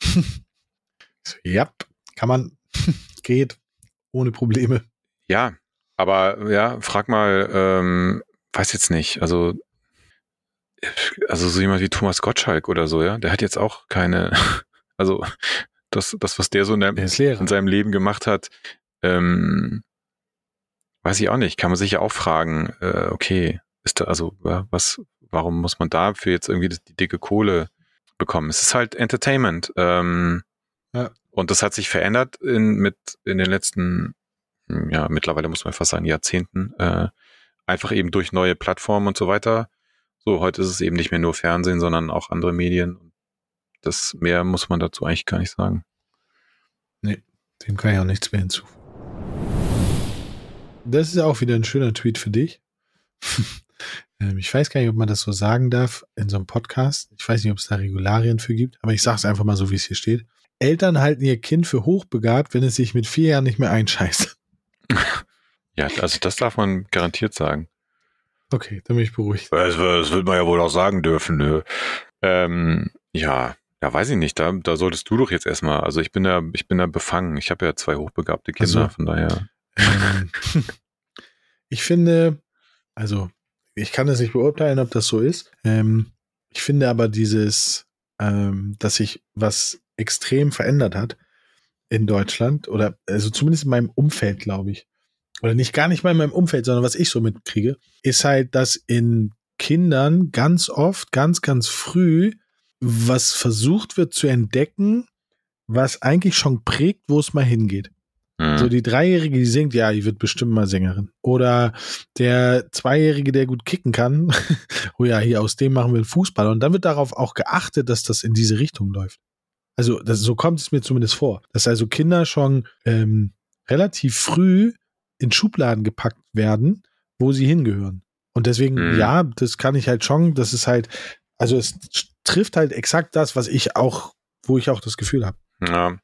[LAUGHS] ja, kann man, geht, ohne Probleme.
Ja, aber ja, frag mal, ähm, weiß jetzt nicht, also also so jemand wie Thomas Gottschalk oder so, ja, der hat jetzt auch keine, [LAUGHS] also das, das was der so in, der, in seinem Leben gemacht hat, ähm, weiß ich auch nicht, kann man sich ja auch fragen, äh, okay, ist da, also was, warum muss man dafür jetzt irgendwie die dicke Kohle bekommen? Es ist halt Entertainment. Ähm, ja. Und das hat sich verändert in, mit, in den letzten, ja, mittlerweile muss man fast sagen, Jahrzehnten, äh, einfach eben durch neue Plattformen und so weiter. So, heute ist es eben nicht mehr nur Fernsehen, sondern auch andere Medien. Das mehr muss man dazu eigentlich gar nicht sagen.
Nee, dem kann ich auch nichts mehr hinzufügen. Das ist auch wieder ein schöner Tweet für dich. [LAUGHS] Ähm, ich weiß gar nicht, ob man das so sagen darf in so einem Podcast. Ich weiß nicht, ob es da Regularien für gibt, aber ich sage es einfach mal so, wie es hier steht. Eltern halten ihr Kind für hochbegabt, wenn es sich mit vier Jahren nicht mehr einscheißt. [LAUGHS]
Ja, also das darf man garantiert sagen.
Okay, dann bin ich beruhigt.
Das, das wird man ja wohl auch sagen dürfen. Ne? Ähm, ja, ja, weiß ich nicht. Da, da solltest du doch jetzt erstmal. Also ich bin da, ich bin da befangen. Ich habe ja zwei hochbegabte Kinder, also, von daher. Ähm, [LAUGHS]
ich finde, also ich kann es nicht beurteilen, ob das so ist. Ähm, ich finde aber dieses, ähm, dass sich was extrem verändert hat in Deutschland oder also zumindest in meinem Umfeld, glaube ich, oder nicht gar nicht mal in meinem Umfeld, sondern was ich so mitkriege, ist halt, dass in Kindern ganz oft, ganz, ganz früh was versucht wird zu entdecken, was eigentlich schon prägt, wo es mal hingeht. Mhm. So die Dreijährige, die singt, ja, die wird bestimmt mal Sängerin. Oder der Zweijährige, der gut kicken kann, [LAUGHS] oh ja, hier aus dem machen wir Fußball. Und dann wird darauf auch geachtet, dass das in diese Richtung läuft. Also das, so kommt es mir zumindest vor, dass also Kinder schon ähm, relativ früh in Schubladen gepackt werden, wo sie hingehören. Und deswegen, mhm. ja, das kann ich halt schon, das ist halt, also es trifft halt exakt das, was ich auch, wo ich auch das Gefühl habe.
Ja.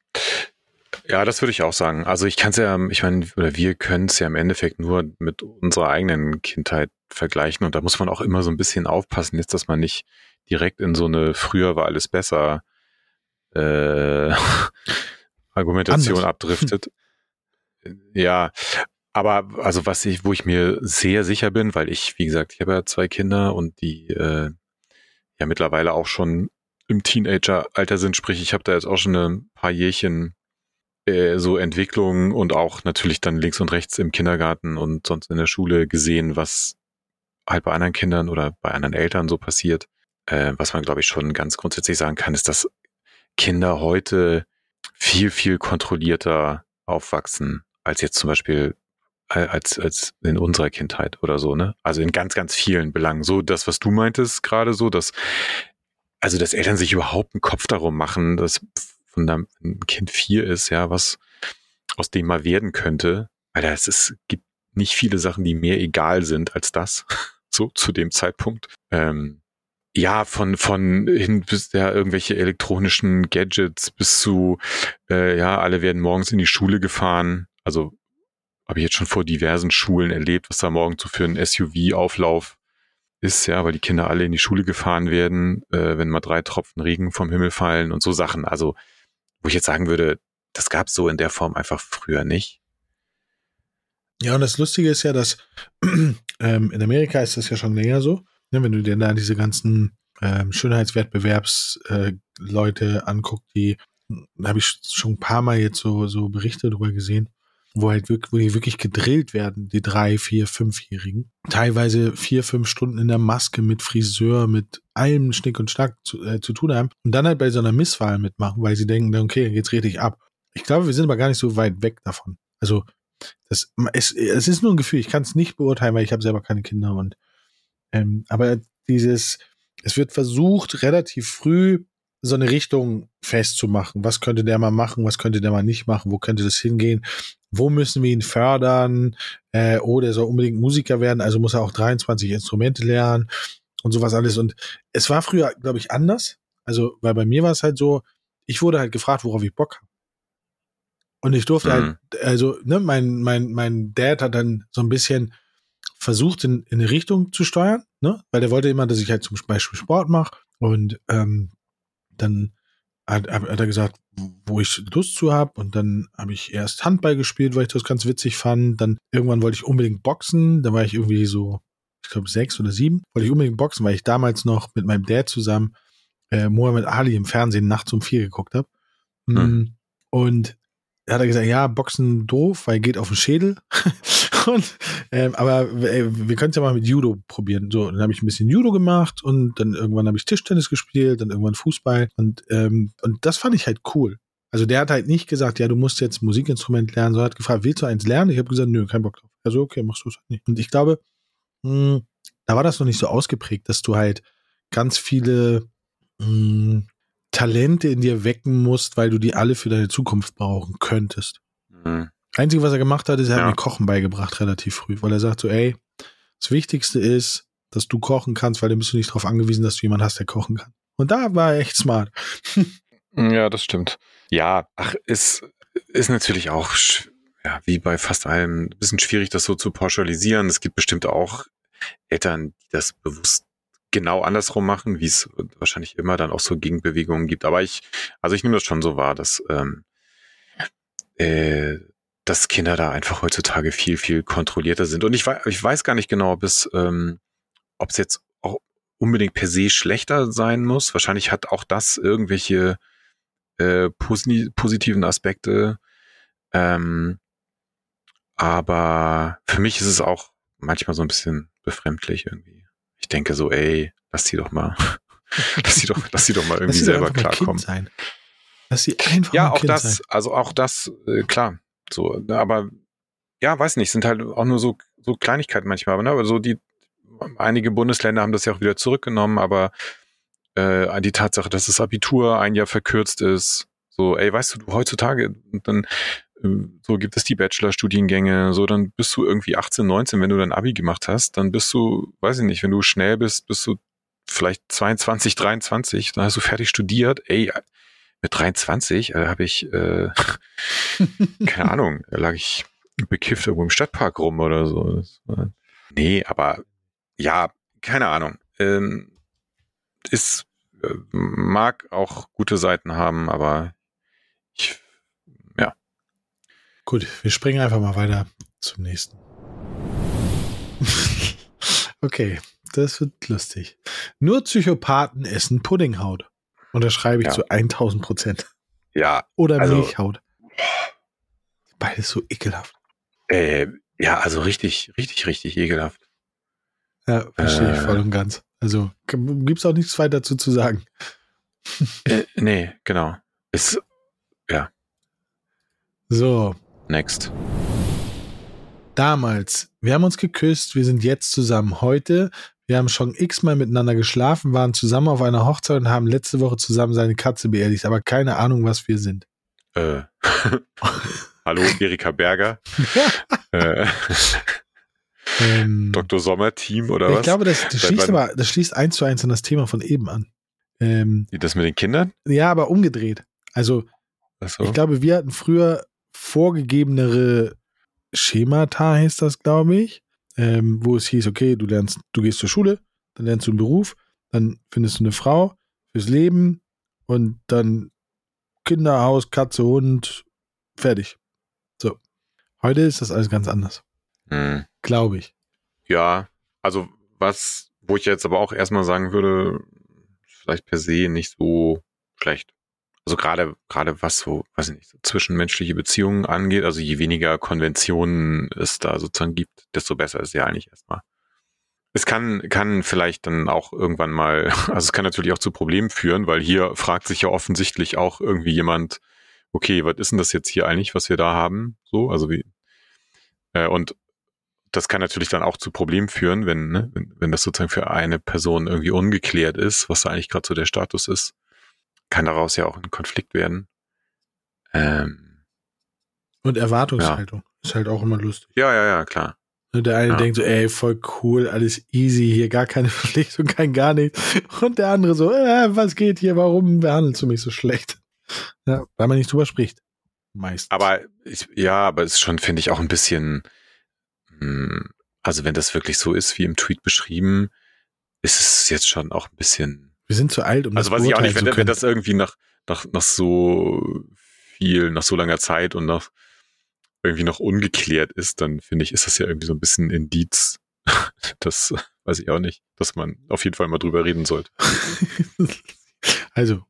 Ja, das würde ich auch sagen. Also ich kann es ja, ich meine, oder wir können es ja im Endeffekt nur mit unserer eigenen Kindheit vergleichen und da muss man auch immer so ein bisschen aufpassen, jetzt, dass man nicht direkt in so eine früher war alles besser äh, [LAUGHS] Argumentation Anders. abdriftet. [LAUGHS] ja, aber also was ich, wo ich mir sehr sicher bin, weil ich, wie gesagt, ich habe ja zwei Kinder und die äh, ja mittlerweile auch schon im Teenager-Alter sind, sprich, ich habe da jetzt auch schon ein paar Jährchen äh, so Entwicklungen und auch natürlich dann links und rechts im Kindergarten und sonst in der Schule gesehen, was halt bei anderen Kindern oder bei anderen Eltern so passiert. Äh, was man, glaube ich, schon ganz grundsätzlich sagen kann, ist, dass Kinder heute viel, viel kontrollierter aufwachsen als jetzt zum Beispiel als, als in unserer Kindheit oder so, ne? Also in ganz, ganz vielen Belangen. So das, was du meintest gerade so, dass, also dass Eltern sich überhaupt einen Kopf darum machen, dass von einem Kind vier ist, ja, was aus dem mal werden könnte. Weil es ist, gibt nicht viele Sachen, die mir egal sind als das, [LAUGHS] so zu dem Zeitpunkt. Ähm, ja, von, von hin bis ja irgendwelche elektronischen Gadgets bis zu, äh, ja, alle werden morgens in die Schule gefahren. Also habe ich jetzt schon vor diversen Schulen erlebt, was da morgen so für einen SUV-Auflauf ist, ja, weil die Kinder alle in die Schule gefahren werden, äh, wenn mal drei Tropfen Regen vom Himmel fallen und so Sachen. Also, wo ich jetzt sagen würde, das gab es so in der Form einfach früher nicht.
Ja, und das Lustige ist ja, dass [CLEARS THROAT] ähm, in Amerika ist das ja schon länger so. Ne, wenn du dir da diese ganzen ähm, Schönheitswettbewerbsleute äh, anguckst, die habe ich schon ein paar Mal jetzt so, so Berichte darüber gesehen, wo halt wirklich, wo die wirklich gedrillt werden, die drei, vier, fünfjährigen. Teilweise vier, fünf Stunden in der Maske mit Friseur, mit allem Schnick und Schnack zu, äh, zu tun haben und dann halt bei so einer Misswahl mitmachen, weil sie denken, okay, jetzt rede ich ab. Ich glaube, wir sind aber gar nicht so weit weg davon. Also das, es, es ist nur ein Gefühl, ich kann es nicht beurteilen, weil ich habe selber keine Kinder und ähm, aber dieses, es wird versucht, relativ früh so eine Richtung festzumachen. Was könnte der mal machen? Was könnte der mal nicht machen? Wo könnte das hingehen? Wo müssen wir ihn fördern? Äh, oh, der soll unbedingt Musiker werden, also muss er auch 23 Instrumente lernen und sowas alles. Und es war früher, glaube ich, anders. Also, weil bei mir war es halt so, ich wurde halt gefragt, worauf ich Bock habe. Und ich durfte halt, mhm. halt, also, ne, mein, mein, mein Dad hat dann so ein bisschen versucht, in, in eine Richtung zu steuern, ne? Weil der wollte immer, dass ich halt zum Beispiel Sport mache. Und ähm, dann hat, hat er gesagt, wo ich Lust zu habe. Und dann habe ich erst Handball gespielt, weil ich das ganz witzig fand. Dann irgendwann wollte ich unbedingt boxen. Da war ich irgendwie so, ich glaube, sechs oder sieben. Wollte ich unbedingt boxen, weil ich damals noch mit meinem Dad zusammen äh, Mohammed Ali im Fernsehen nachts um vier geguckt habe. Hm. Und hat er gesagt, ja, Boxen doof, weil geht auf den Schädel. [LAUGHS] und, ähm, aber äh, wir können es ja mal mit Judo probieren. So, dann habe ich ein bisschen Judo gemacht und dann irgendwann habe ich Tischtennis gespielt, dann irgendwann Fußball und ähm, und das fand ich halt cool. Also der hat halt nicht gesagt, ja, du musst jetzt Musikinstrument lernen, sondern hat gefragt, willst du eins lernen? Ich habe gesagt, nö, kein Bock drauf. Also okay, machst du es halt nicht. Und ich glaube, mh, hm, da war das noch nicht so ausgeprägt, dass du halt ganz viele mh, hm, Talente in dir wecken musst, weil du die alle für deine Zukunft brauchen könntest. Mhm. Einzige, was er gemacht hat, ist, er ja. hat mir Kochen beigebracht relativ früh, weil er sagt so, ey, das Wichtigste ist, dass du kochen kannst, weil dann bist du nicht darauf angewiesen, dass du jemanden hast, der kochen kann. Und da war er echt smart. [LAUGHS]
ja, das stimmt. Ja, ach, ist, ist natürlich auch, ja, wie bei fast allem, ein bisschen schwierig, das so zu pauschalisieren. Es gibt bestimmt auch Eltern, die das bewusst genau andersrum machen, wie es wahrscheinlich immer dann auch so Gegenbewegungen gibt. Aber ich, also ich nehme das schon so wahr, dass ähm, äh, dass Kinder da einfach heutzutage viel, viel kontrollierter sind. Und ich, weiß, ich weiß gar nicht genau, ob es, ähm, ob es jetzt auch unbedingt per se schlechter sein muss. Wahrscheinlich hat auch das irgendwelche äh, posi positiven Aspekte. Ähm, aber für mich ist es auch manchmal so ein bisschen befremdlich irgendwie. Ich denke so, ey, lass sie doch mal, [LAUGHS] lass sie doch, lass sie doch mal irgendwie selber klarkommen.
Dass sie einfach
Ja, auch
kind
das,
sein.
also auch das, äh, klar. So, ne, aber ja, weiß nicht, sind halt auch nur so, so Kleinigkeiten manchmal, aber, ne, aber so die, einige Bundesländer haben das ja auch wieder zurückgenommen, aber äh, die Tatsache, dass das Abitur ein Jahr verkürzt ist, so, ey, weißt du, du heutzutage, dann so gibt es die Bachelorstudiengänge, so, dann bist du irgendwie 18, 19, wenn du dein Abi gemacht hast, dann bist du, weiß ich nicht, wenn du schnell bist, bist du vielleicht 22, 23, dann hast du fertig studiert, ey, mit 23 äh, habe ich, äh, [LAUGHS] keine Ahnung, da lag ich bekifft irgendwo im Stadtpark rum oder so. Nee, aber ja, keine Ahnung. Ähm, ist, äh, mag auch gute Seiten haben, aber ich, ja.
Gut, wir springen einfach mal weiter zum nächsten. [LAUGHS] okay, das wird lustig. Nur Psychopathen essen Puddinghaut. Unterschreibe ich
Ja.
zu 1000 Prozent.
Ja,
Oder
Also-
Milchhaut. Beides so ekelhaft.
äh, ja, also richtig, richtig, richtig ekelhaft.
Ja, verstehe ich
Äh.
voll und ganz. Also gibt es auch nichts weiter dazu zu sagen.
Äh, nee, genau. Ist
So,
next.
damals, wir haben uns geküsst, wir sind jetzt zusammen. Heute, wir haben schon x-mal miteinander geschlafen, waren zusammen auf einer Hochzeit und haben letzte Woche zusammen seine Katze beerdigt, aber keine Ahnung, was wir sind.
Äh, [LAUGHS] hallo, Erika Berger. [LAUGHS] äh,
Ähm,
Dr. Sommer-Team oder
ich
was?
glaube, das, das, schließt aber, das schließt eins zu eins an das Thema von eben an. Ähm,
das mit den Kindern?
ja, aber umgedreht. Also,
Achso.
ich glaube, wir hatten früher vorgegebenere Schemata, heißt das, glaube ich, ähm, wo es hieß, okay, du lernst, du gehst zur Schule, dann lernst du einen Beruf, dann findest du eine Frau fürs Leben und dann Kinder, Haus, Katze, Hund, fertig. So. Heute ist das alles ganz anders,
Hm.
glaube ich.
Ja, also was, wo ich jetzt aber auch erstmal sagen würde, vielleicht per se nicht so schlecht. Also gerade, gerade was so, weiß ich nicht, so zwischenmenschliche Beziehungen angeht, also je weniger Konventionen es da sozusagen gibt, desto besser ist ja eigentlich erstmal. Es kann, kann vielleicht dann auch irgendwann mal, [LAUGHS] also es kann natürlich auch zu Problemen führen, weil hier fragt sich ja offensichtlich auch irgendwie jemand, okay, was ist denn das jetzt hier eigentlich, was wir da haben? So, also wie, äh, und das kann natürlich dann auch zu Problemen führen, wenn, ne, wenn, wenn das sozusagen für eine Person irgendwie ungeklärt ist, was da eigentlich gerade so der Status ist, kann daraus ja auch ein Konflikt werden. Ähm,
Und Erwartungshaltung ist halt auch immer lustig.
ja, ja, ja, klar.
Ne, Der eine
Ja.
denkt so, ey, voll cool, alles easy, hier gar keine [LAUGHS] Verpflichtung, kein gar nichts. Und der andere so, äh, was geht hier, warum behandelst du mich so schlecht? Ja, weil man nicht drüber spricht. Meist.
Aber ich, ja, aber es ist schon, finde ich, auch ein bisschen, mh, also wenn das wirklich so ist, wie im Tweet beschrieben, ist es jetzt schon auch ein bisschen
wir sind zu alt, um
Also
das
weiß ich auch nicht, wenn, wenn das irgendwie nach, nach, nach so viel, nach so langer Zeit und nach irgendwie noch ungeklärt ist, dann finde ich, ist das ja irgendwie so ein bisschen Indiz. [LAUGHS] Das weiß ich auch nicht, dass man auf jeden Fall mal drüber reden sollte. [LAUGHS]
also,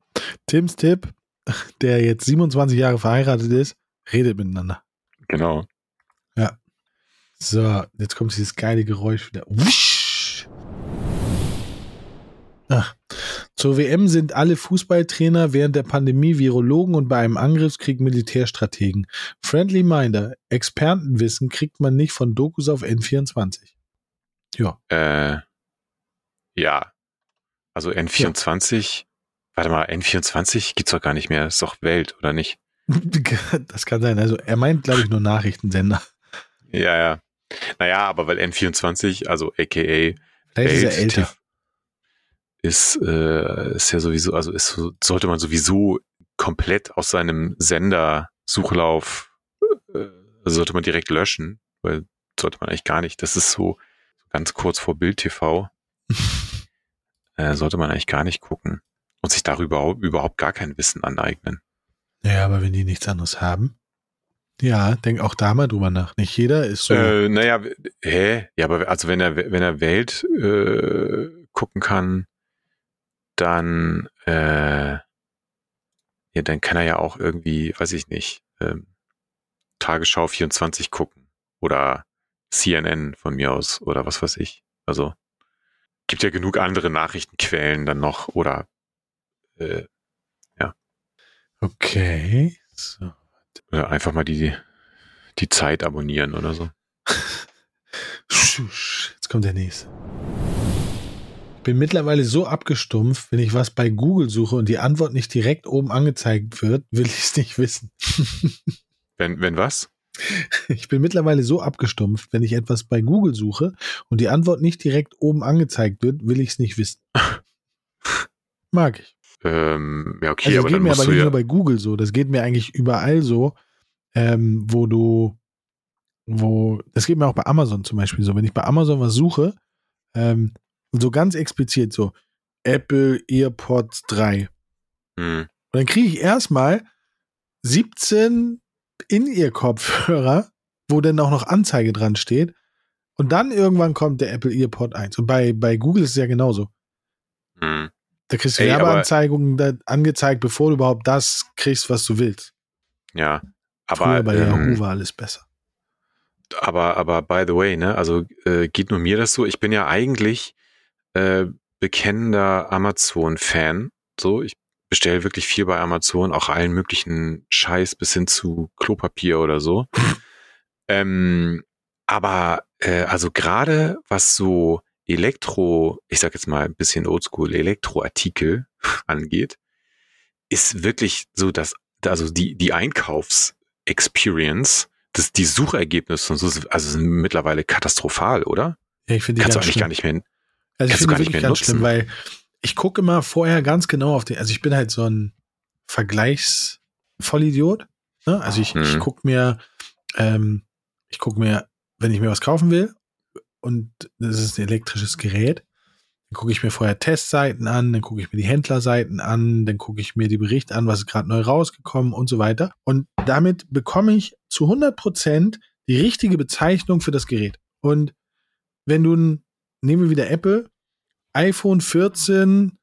Tims Tipp, der jetzt 27 Jahre verheiratet ist, redet miteinander.
Genau.
So, jetzt kommt dieses geile Geräusch wieder. Wusch. Ach. Zur WM sind alle Fußballtrainer während der Pandemie Virologen und bei einem Angriffskrieg Militärstrategen. Friendly Minder, Expertenwissen kriegt man nicht von Dokus auf N24. Ja,
Äh, ja. Also N24, warte mal, N24 gibt's doch gar nicht mehr, ist doch Welt, oder nicht? [LAUGHS]
das kann sein. Also er meint, glaube ich, nur Nachrichtensender.
Ja, ja. Naja, aber weil N24, also aka
Vielleicht ist er
Welt,
älter.
Ist, äh, ist ja sowieso, also ist, so- sollte man sowieso komplett aus seinem Sender-Suchlauf, äh, sollte man direkt löschen, weil sollte man eigentlich gar nicht. Das ist so ganz kurz vor Bild TV. äh, sollte man eigentlich gar nicht gucken und sich darüber überhaupt gar kein Wissen aneignen.
Ja, aber wenn die nichts anderes haben. Ja, denk auch da mal drüber nach. Nicht jeder ist so.
Äh, naja, hä? Ja, aber also wenn er wenn er Welt äh, gucken kann, dann äh, ja, dann kann er ja auch irgendwie, weiß ich nicht, ähm, Tagesschau 24 gucken oder CNN von mir aus oder was weiß ich. Also gibt ja genug andere Nachrichtenquellen dann noch oder äh,
Okay. So.
Oder einfach mal die, die Zeit abonnieren oder so. [LAUGHS]
Jetzt kommt der nächste. Ich bin mittlerweile so abgestumpft, wenn ich was bei Google suche und die Antwort nicht direkt oben angezeigt wird, will ich es nicht wissen. [LAUGHS]
Wenn, wenn was?
Ich bin mittlerweile so abgestumpft, wenn ich etwas bei Google suche und die Antwort nicht direkt oben angezeigt wird, will ich es nicht wissen. [LAUGHS] Mag ich.
Ähm, ja, okay,
Also
aber
das geht mir aber nicht
ja.
nur bei Google so, das geht mir eigentlich überall so, ähm, wo du, wo, das geht mir auch bei Amazon zum Beispiel so, wenn ich bei Amazon was suche, ähm, so ganz explizit so, Apple AirPods 3.
Hm.
Und dann kriege ich erstmal 17 In-Ear-Kopfhörer, wo dann auch noch Anzeige dran steht. Und dann irgendwann kommt der Apple EarPod 1. Und bei, bei Google ist es ja genauso.
Hm.
Da kriegst du Werbeanzeigungen angezeigt, bevor du überhaupt das kriegst, was du willst.
Ja. Aber,
Früher bei Yahoo
ähm,
war alles besser.
aber, aber by the way, ne, also äh, geht nur mir das so. Ich bin ja eigentlich äh, bekennender Amazon-Fan. So, ich bestelle wirklich viel bei Amazon, auch allen möglichen Scheiß bis hin zu Klopapier oder so. [LAUGHS] ähm, aber äh, also gerade was so Elektro, ich sag jetzt mal ein bisschen oldschool, Elektroartikel [LAUGHS] angeht, ist wirklich so das, also die, die Einkaufs-Experience, das, die Suchergebnisse und so, also sind mittlerweile katastrophal, oder?
Ja, ich finde die
Kannst du eigentlich
schlimm.
gar nicht mehr,
Also ich
kannst du
finde wirklich ganz schlimm, weil ich gucke immer vorher ganz genau auf den, also ich bin halt so ein Vergleichsvollidiot. Ne? Also ich, ich
Mhm.
gucke mir, ähm, ich gucke mir, wenn ich mir was kaufen will und das ist ein elektrisches Gerät, dann gucke ich mir vorher Testseiten an, dann gucke ich mir die Händlerseiten an, dann gucke ich mir die Berichte an, was ist gerade neu rausgekommen und so weiter. Und damit bekomme ich zu 100 Prozent die richtige Bezeichnung für das Gerät. Und wenn du, ein- nehmen wir wieder Apple, iPhone 14,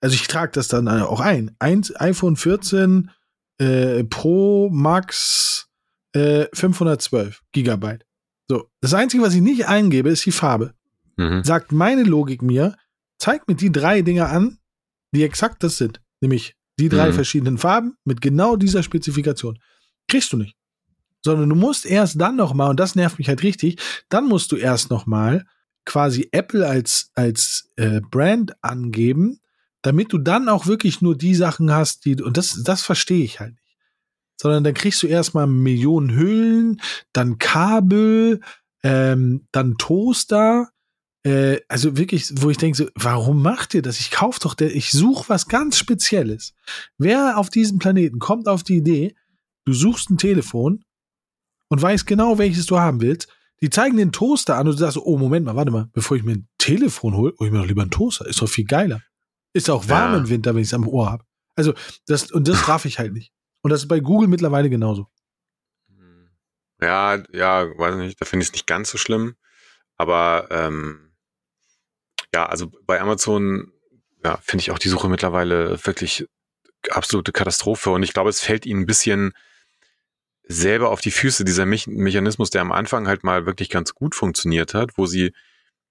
also ich trage das dann auch ein, Eins, iPhone 14 äh, Pro Max äh, 512 Gigabyte. So, das Einzige, was ich nicht eingebe, ist die Farbe.
Mhm.
Sagt meine Logik mir, zeig mir die drei Dinge an, die exakt das sind. Nämlich die drei
Mhm.
verschiedenen Farben mit genau dieser Spezifikation. Kriegst du nicht. Sondern du musst erst dann noch mal, und das nervt mich halt richtig, dann musst du erst noch mal quasi Apple als, als äh, Brand angeben, damit du dann auch wirklich nur die Sachen hast, die, und das, das verstehe ich halt nicht. Sondern dann kriegst du erstmal Millionen Hüllen, dann Kabel, ähm, dann Toaster, äh, also wirklich, wo ich denke, so, warum macht ihr das? Ich kauf doch, der, ich suche was ganz Spezielles. Wer auf diesem Planeten kommt auf die Idee, du suchst ein Telefon und weißt genau, welches du haben willst, die zeigen den Toaster an und du sagst, so, oh, Moment mal, warte mal, bevor ich mir ein Telefon hole, hole ich mir doch lieber einen Toaster. Ist doch viel geiler. Ist auch warm
Ja.
im Winter, wenn ich es am Ohr habe. Also, das, und das raff ich halt nicht. Und das ist bei Google mittlerweile genauso.
Ja, ja, weiß nicht, da finde ich es nicht ganz so schlimm. Aber ähm, ja, also bei Amazon ja, finde ich auch die Suche mittlerweile wirklich absolute Katastrophe. Und ich glaube, es fällt ihnen ein bisschen selber auf die Füße, dieser Me Mechanismus, der am Anfang halt mal wirklich ganz gut funktioniert hat, wo sie,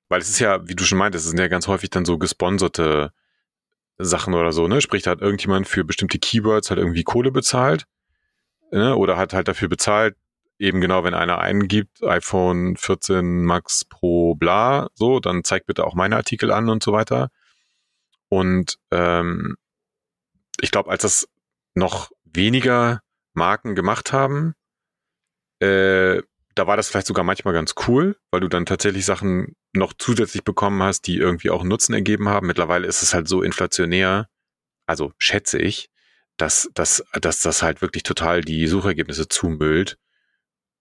weil es ist ja, wie du schon meintest, es sind ja ganz häufig dann so gesponserte Sachen oder so, ne? Sprich, da hat irgendjemand für bestimmte Keywords halt irgendwie Kohle bezahlt, ne? Oder hat halt dafür bezahlt, eben genau, wenn einer eingibt, iPhone 14 Max Pro bla, so, dann zeig bitte auch meine Artikel an und so weiter. Und ähm, ich glaube, als das noch weniger Marken gemacht haben, äh, da war das vielleicht sogar manchmal ganz cool, weil du dann tatsächlich Sachen noch zusätzlich bekommen hast, die irgendwie auch Nutzen ergeben haben. Mittlerweile ist es halt so inflationär, also schätze ich, dass, dass, dass das halt wirklich total die Suchergebnisse zumüllt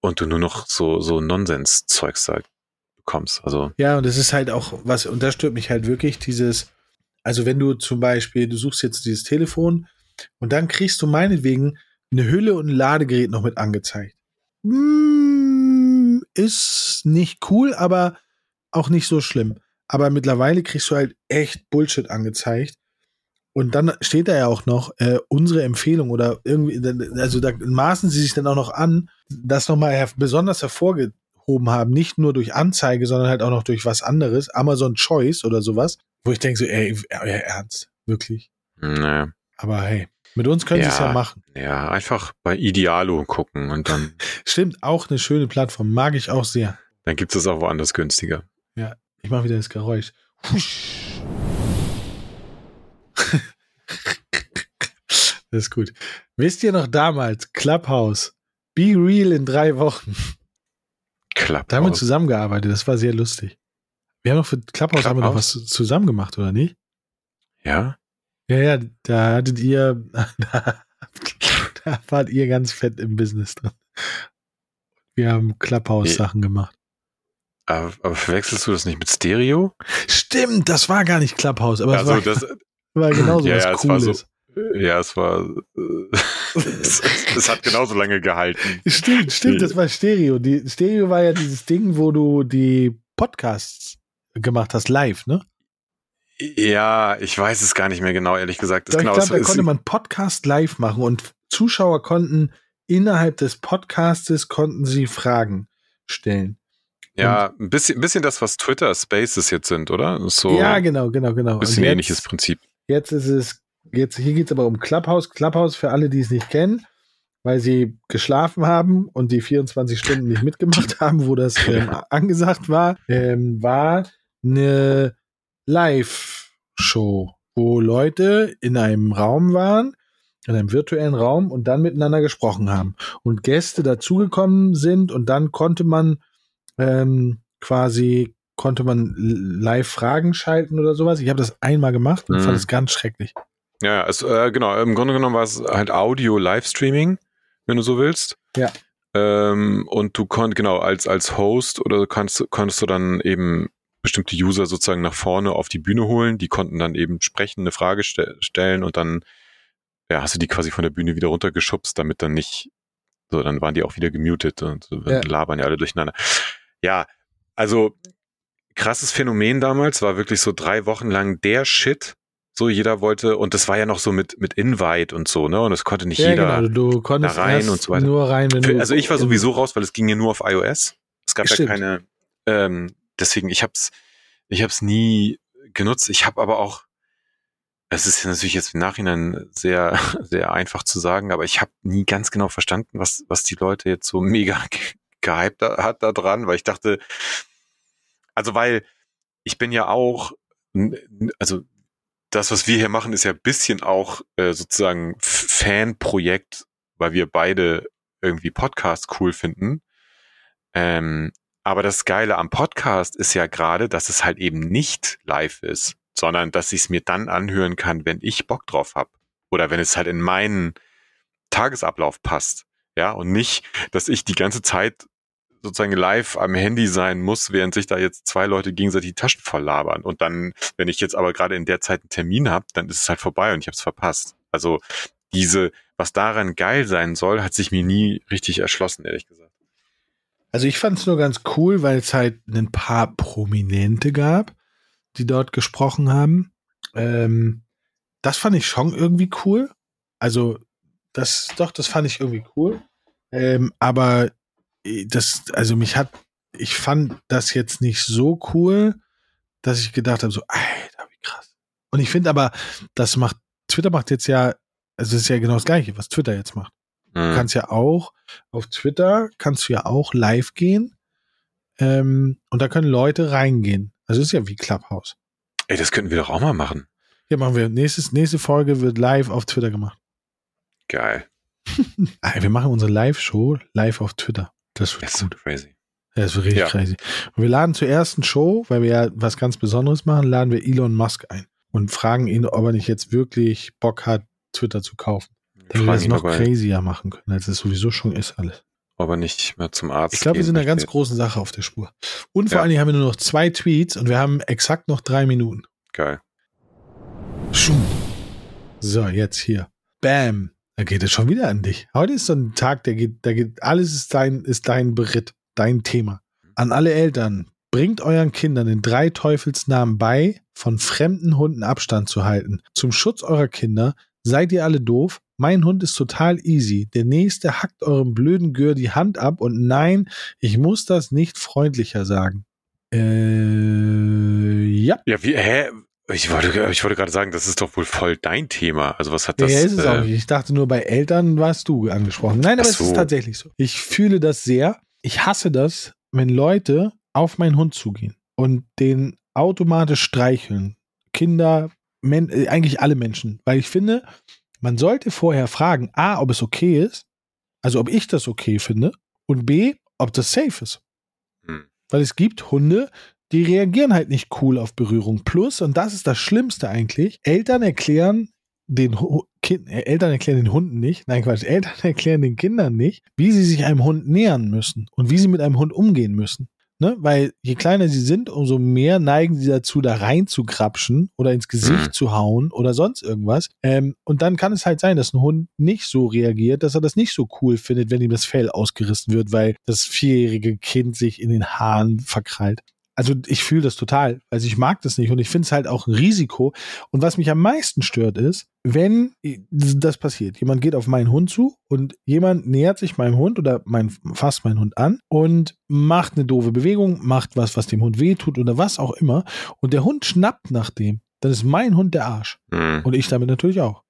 und du nur noch so, so Nonsens-Zeugs da bekommst. Also,
Ja, und es ist halt auch was, und das stört mich halt wirklich, dieses, also wenn du zum Beispiel, du suchst jetzt dieses Telefon und dann kriegst du meinetwegen eine Hülle und ein Ladegerät noch mit angezeigt. Mm, ist nicht cool, aber auch nicht so schlimm. Aber mittlerweile kriegst du halt echt Bullshit angezeigt. Und dann steht da ja auch noch äh, unsere Empfehlung oder irgendwie, also da maßen sie sich dann auch noch an, das nochmal her besonders hervorgehoben haben, nicht nur durch Anzeige, sondern halt auch noch durch was anderes, Amazon Choice oder sowas, wo ich denke so, ey, euer Ernst, wirklich.
naja.
Aber hey. Mit uns können sie es ja machen.
Ja, einfach bei Idealo gucken und dann. [LAUGHS]
Stimmt, auch eine schöne Plattform. Mag ich auch sehr.
Dann gibt es auch woanders günstiger.
Ja, ich mache wieder das Geräusch. [LAUGHS] das ist gut. Wisst ihr noch damals, Clubhouse, Be Real in drei Wochen.
Clubhouse.
Da haben wir zusammengearbeitet, das war sehr lustig. Wir haben noch für Clubhouse, Clubhouse? haben wir noch was zusammen gemacht, oder nicht?
Ja.
Ja, ja, da hattet ihr, [LAUGHS] da, da wart ihr ganz fett im Business drin. Wir haben Clubhouse-Sachen gemacht.
Aber, aber, verwechselst du das nicht mit Stereo?
Stimmt, das war gar nicht Clubhouse, aber
also
es war,
das, [LAUGHS]
war genauso
ja,
was
ja,
Cooles.
Es so, ja, es war, es, [LAUGHS] es, hat genauso lange gehalten.
Stimmt, stimmt, das war Stereo. Die, Stereo war ja dieses Ding, wo du die Podcasts gemacht hast, live, ne?
Ja, ich weiß es gar nicht mehr genau, ehrlich gesagt. Genau,
ich glaube, da konnte man Podcast live machen und Zuschauer konnten innerhalb des Podcastes konnten sie Fragen stellen.
Ja, ein bisschen, ein bisschen das, was Twitter Spaces jetzt sind, oder? So
ja, genau, genau, genau.
Ein bisschen
jetzt,
ähnliches Prinzip.
Jetzt ist es, jetzt, hier geht es aber um Clubhouse. Clubhouse für alle, die es nicht kennen, weil sie geschlafen haben und die 24 Stunden nicht mitgemacht haben, wo das [LAUGHS] ähm, angesagt war, ähm, war eine Live-Show, wo Leute in einem Raum waren, in einem virtuellen Raum und dann miteinander gesprochen haben und Gäste dazugekommen sind und dann konnte man ähm, quasi konnte man live Fragen schalten oder sowas. Ich habe das einmal gemacht und mhm. fand es ganz schrecklich.
Ja, also, äh, genau. Im Grunde genommen war es halt Audio-Livestreaming, wenn du so willst.
Ja.
Ähm, und du konntest, genau, als, als Host oder kannst, konntest du dann eben bestimmte User sozusagen nach vorne auf die Bühne holen. Die konnten dann eben sprechen, eine Frage ste stellen und dann ja, hast du die quasi von der Bühne wieder runtergeschubst, damit dann nicht, so, dann waren die auch wieder gemutet und ja. labern ja alle durcheinander. Ja, also krasses Phänomen damals, war wirklich so drei Wochen lang der Shit. So, jeder wollte, und das war ja noch so mit, mit Invite und so, ne? Und es konnte nicht
ja,
jeder
genau. du konntest
da rein und so weiter.
Nur rein, wenn
Für, also ich war sowieso raus, weil es ging ja nur auf iOS. Es gab
Stimmt.
ja keine, ähm, deswegen, ich hab's, ich hab's nie genutzt. Ich habe aber auch, es ist natürlich jetzt im Nachhinein sehr, [LAUGHS] sehr einfach zu sagen, aber ich habe nie ganz genau verstanden, was, was die Leute jetzt so mega [LAUGHS] gehypt hat da dran, weil ich dachte, also weil ich bin ja auch, also das, was wir hier machen, ist ja ein bisschen auch äh, sozusagen Fanprojekt, weil wir beide irgendwie Podcasts cool finden. Ähm, aber das Geile am Podcast ist ja gerade, dass es halt eben nicht live ist, sondern dass ich es mir dann anhören kann, wenn ich Bock drauf habe. Oder wenn es halt in meinen Tagesablauf passt. Ja, und nicht, dass ich die ganze Zeit sozusagen live am Handy sein muss, während sich da jetzt zwei Leute gegenseitig die Taschen voll labern. Und dann, wenn ich jetzt aber gerade in der Zeit einen Termin habe, dann ist es halt vorbei und ich habe es verpasst. Also diese, was daran geil sein soll, hat sich mir nie richtig erschlossen, ehrlich gesagt.
Also ich fand es nur ganz cool, weil es halt ein paar Prominente gab, die dort gesprochen haben. Ähm, das fand ich schon irgendwie cool. Also das, doch, das fand ich irgendwie cool. Ähm, aber das, also mich hat, ich fand das jetzt nicht so cool, dass ich gedacht habe, so, Alter, wie krass. Und ich finde aber, das macht, Twitter macht jetzt ja, also es ist ja genau das Gleiche, was Twitter jetzt macht. Du
Mhm.
kannst ja auch, auf Twitter kannst du ja auch live gehen, ähm, und da können Leute reingehen. Also ist ja wie Clubhouse.
Ey, das könnten wir doch auch mal machen.
Ja, machen wir. Nächstes, nächste Folge wird live auf Twitter gemacht.
Geil. [LAUGHS]
Wir machen unsere Live-Show live auf Twitter. Das wird
Das
gut.
crazy.
Ja, das wird richtig
Ja.
crazy. Und wir laden zur ersten Show, weil wir ja was ganz Besonderes machen, laden wir Elon Musk ein und fragen ihn, ob er nicht jetzt wirklich Bock hat, Twitter zu kaufen. Damit wir
ihn,
noch
er,
crazier machen können, als es sowieso schon ist alles.
ob er nicht mehr zum Arzt
Ich glaube, wir sind einer ganz großen Sache auf der Spur. Und vor
Ja.
allen Dingen haben wir nur noch zwei Tweets und wir haben exakt noch drei Minuten.
Geil.
Schum. So, jetzt hier. Bam. Da geht es schon wieder an dich. Heute ist so ein Tag, der geht, da geht, alles ist dein, ist dein Beritt, dein Thema. An alle Eltern, bringt euren Kindern den drei Teufelsnamen bei, von fremden Hunden Abstand zu halten. Zum Schutz eurer Kinder seid ihr alle doof. Mein Hund ist total easy. Der nächste hackt eurem blöden Gör die Hand ab und nein, ich muss das nicht freundlicher sagen. Äh, ja.
Ja, wie, hä? Ich wollte, ich wollte gerade sagen, das ist doch wohl voll dein Thema. Also was hat das?
Ja, ist es
äh,
auch nicht. Ich dachte nur, bei Eltern warst du angesprochen. Nein, aber
Ach
es
so.
ist tatsächlich so. Ich fühle das sehr. Ich hasse das, wenn Leute auf meinen Hund zugehen und den automatisch streicheln. Kinder, Men äh, eigentlich alle Menschen. Weil ich finde, man sollte vorher fragen, A, ob es okay ist, also ob ich das okay finde, und B, ob das safe ist.
Hm.
Weil es gibt Hunde, die reagieren halt nicht cool auf Berührung. Plus, und das ist das Schlimmste eigentlich, Eltern erklären den kind, äh, Eltern erklären den Hunden nicht, nein Quatsch, Eltern [LAUGHS] erklären den Kindern nicht, wie sie sich einem Hund nähern müssen und wie sie mit einem Hund umgehen müssen. Ne? Weil je kleiner sie sind, umso mehr neigen sie dazu, da rein zu grapschen oder ins Gesicht
Mhm.
zu hauen oder sonst irgendwas. Ähm, und dann kann es halt sein, dass ein Hund nicht so reagiert, dass er das nicht so cool findet, wenn ihm das Fell ausgerissen wird, weil das vierjährige Kind sich in den Haaren verkrallt. Also ich fühle das total. Also ich mag das nicht und ich finde es halt auch ein Risiko. Und was mich am meisten stört ist, wenn das passiert, jemand geht auf meinen Hund zu und jemand nähert sich meinem Hund oder mein, fasst meinen Hund an und macht eine doofe Bewegung, macht was, was dem Hund wehtut oder was auch immer und der Hund schnappt nach dem, dann ist mein Hund der Arsch.
hm.
Und ich damit natürlich auch.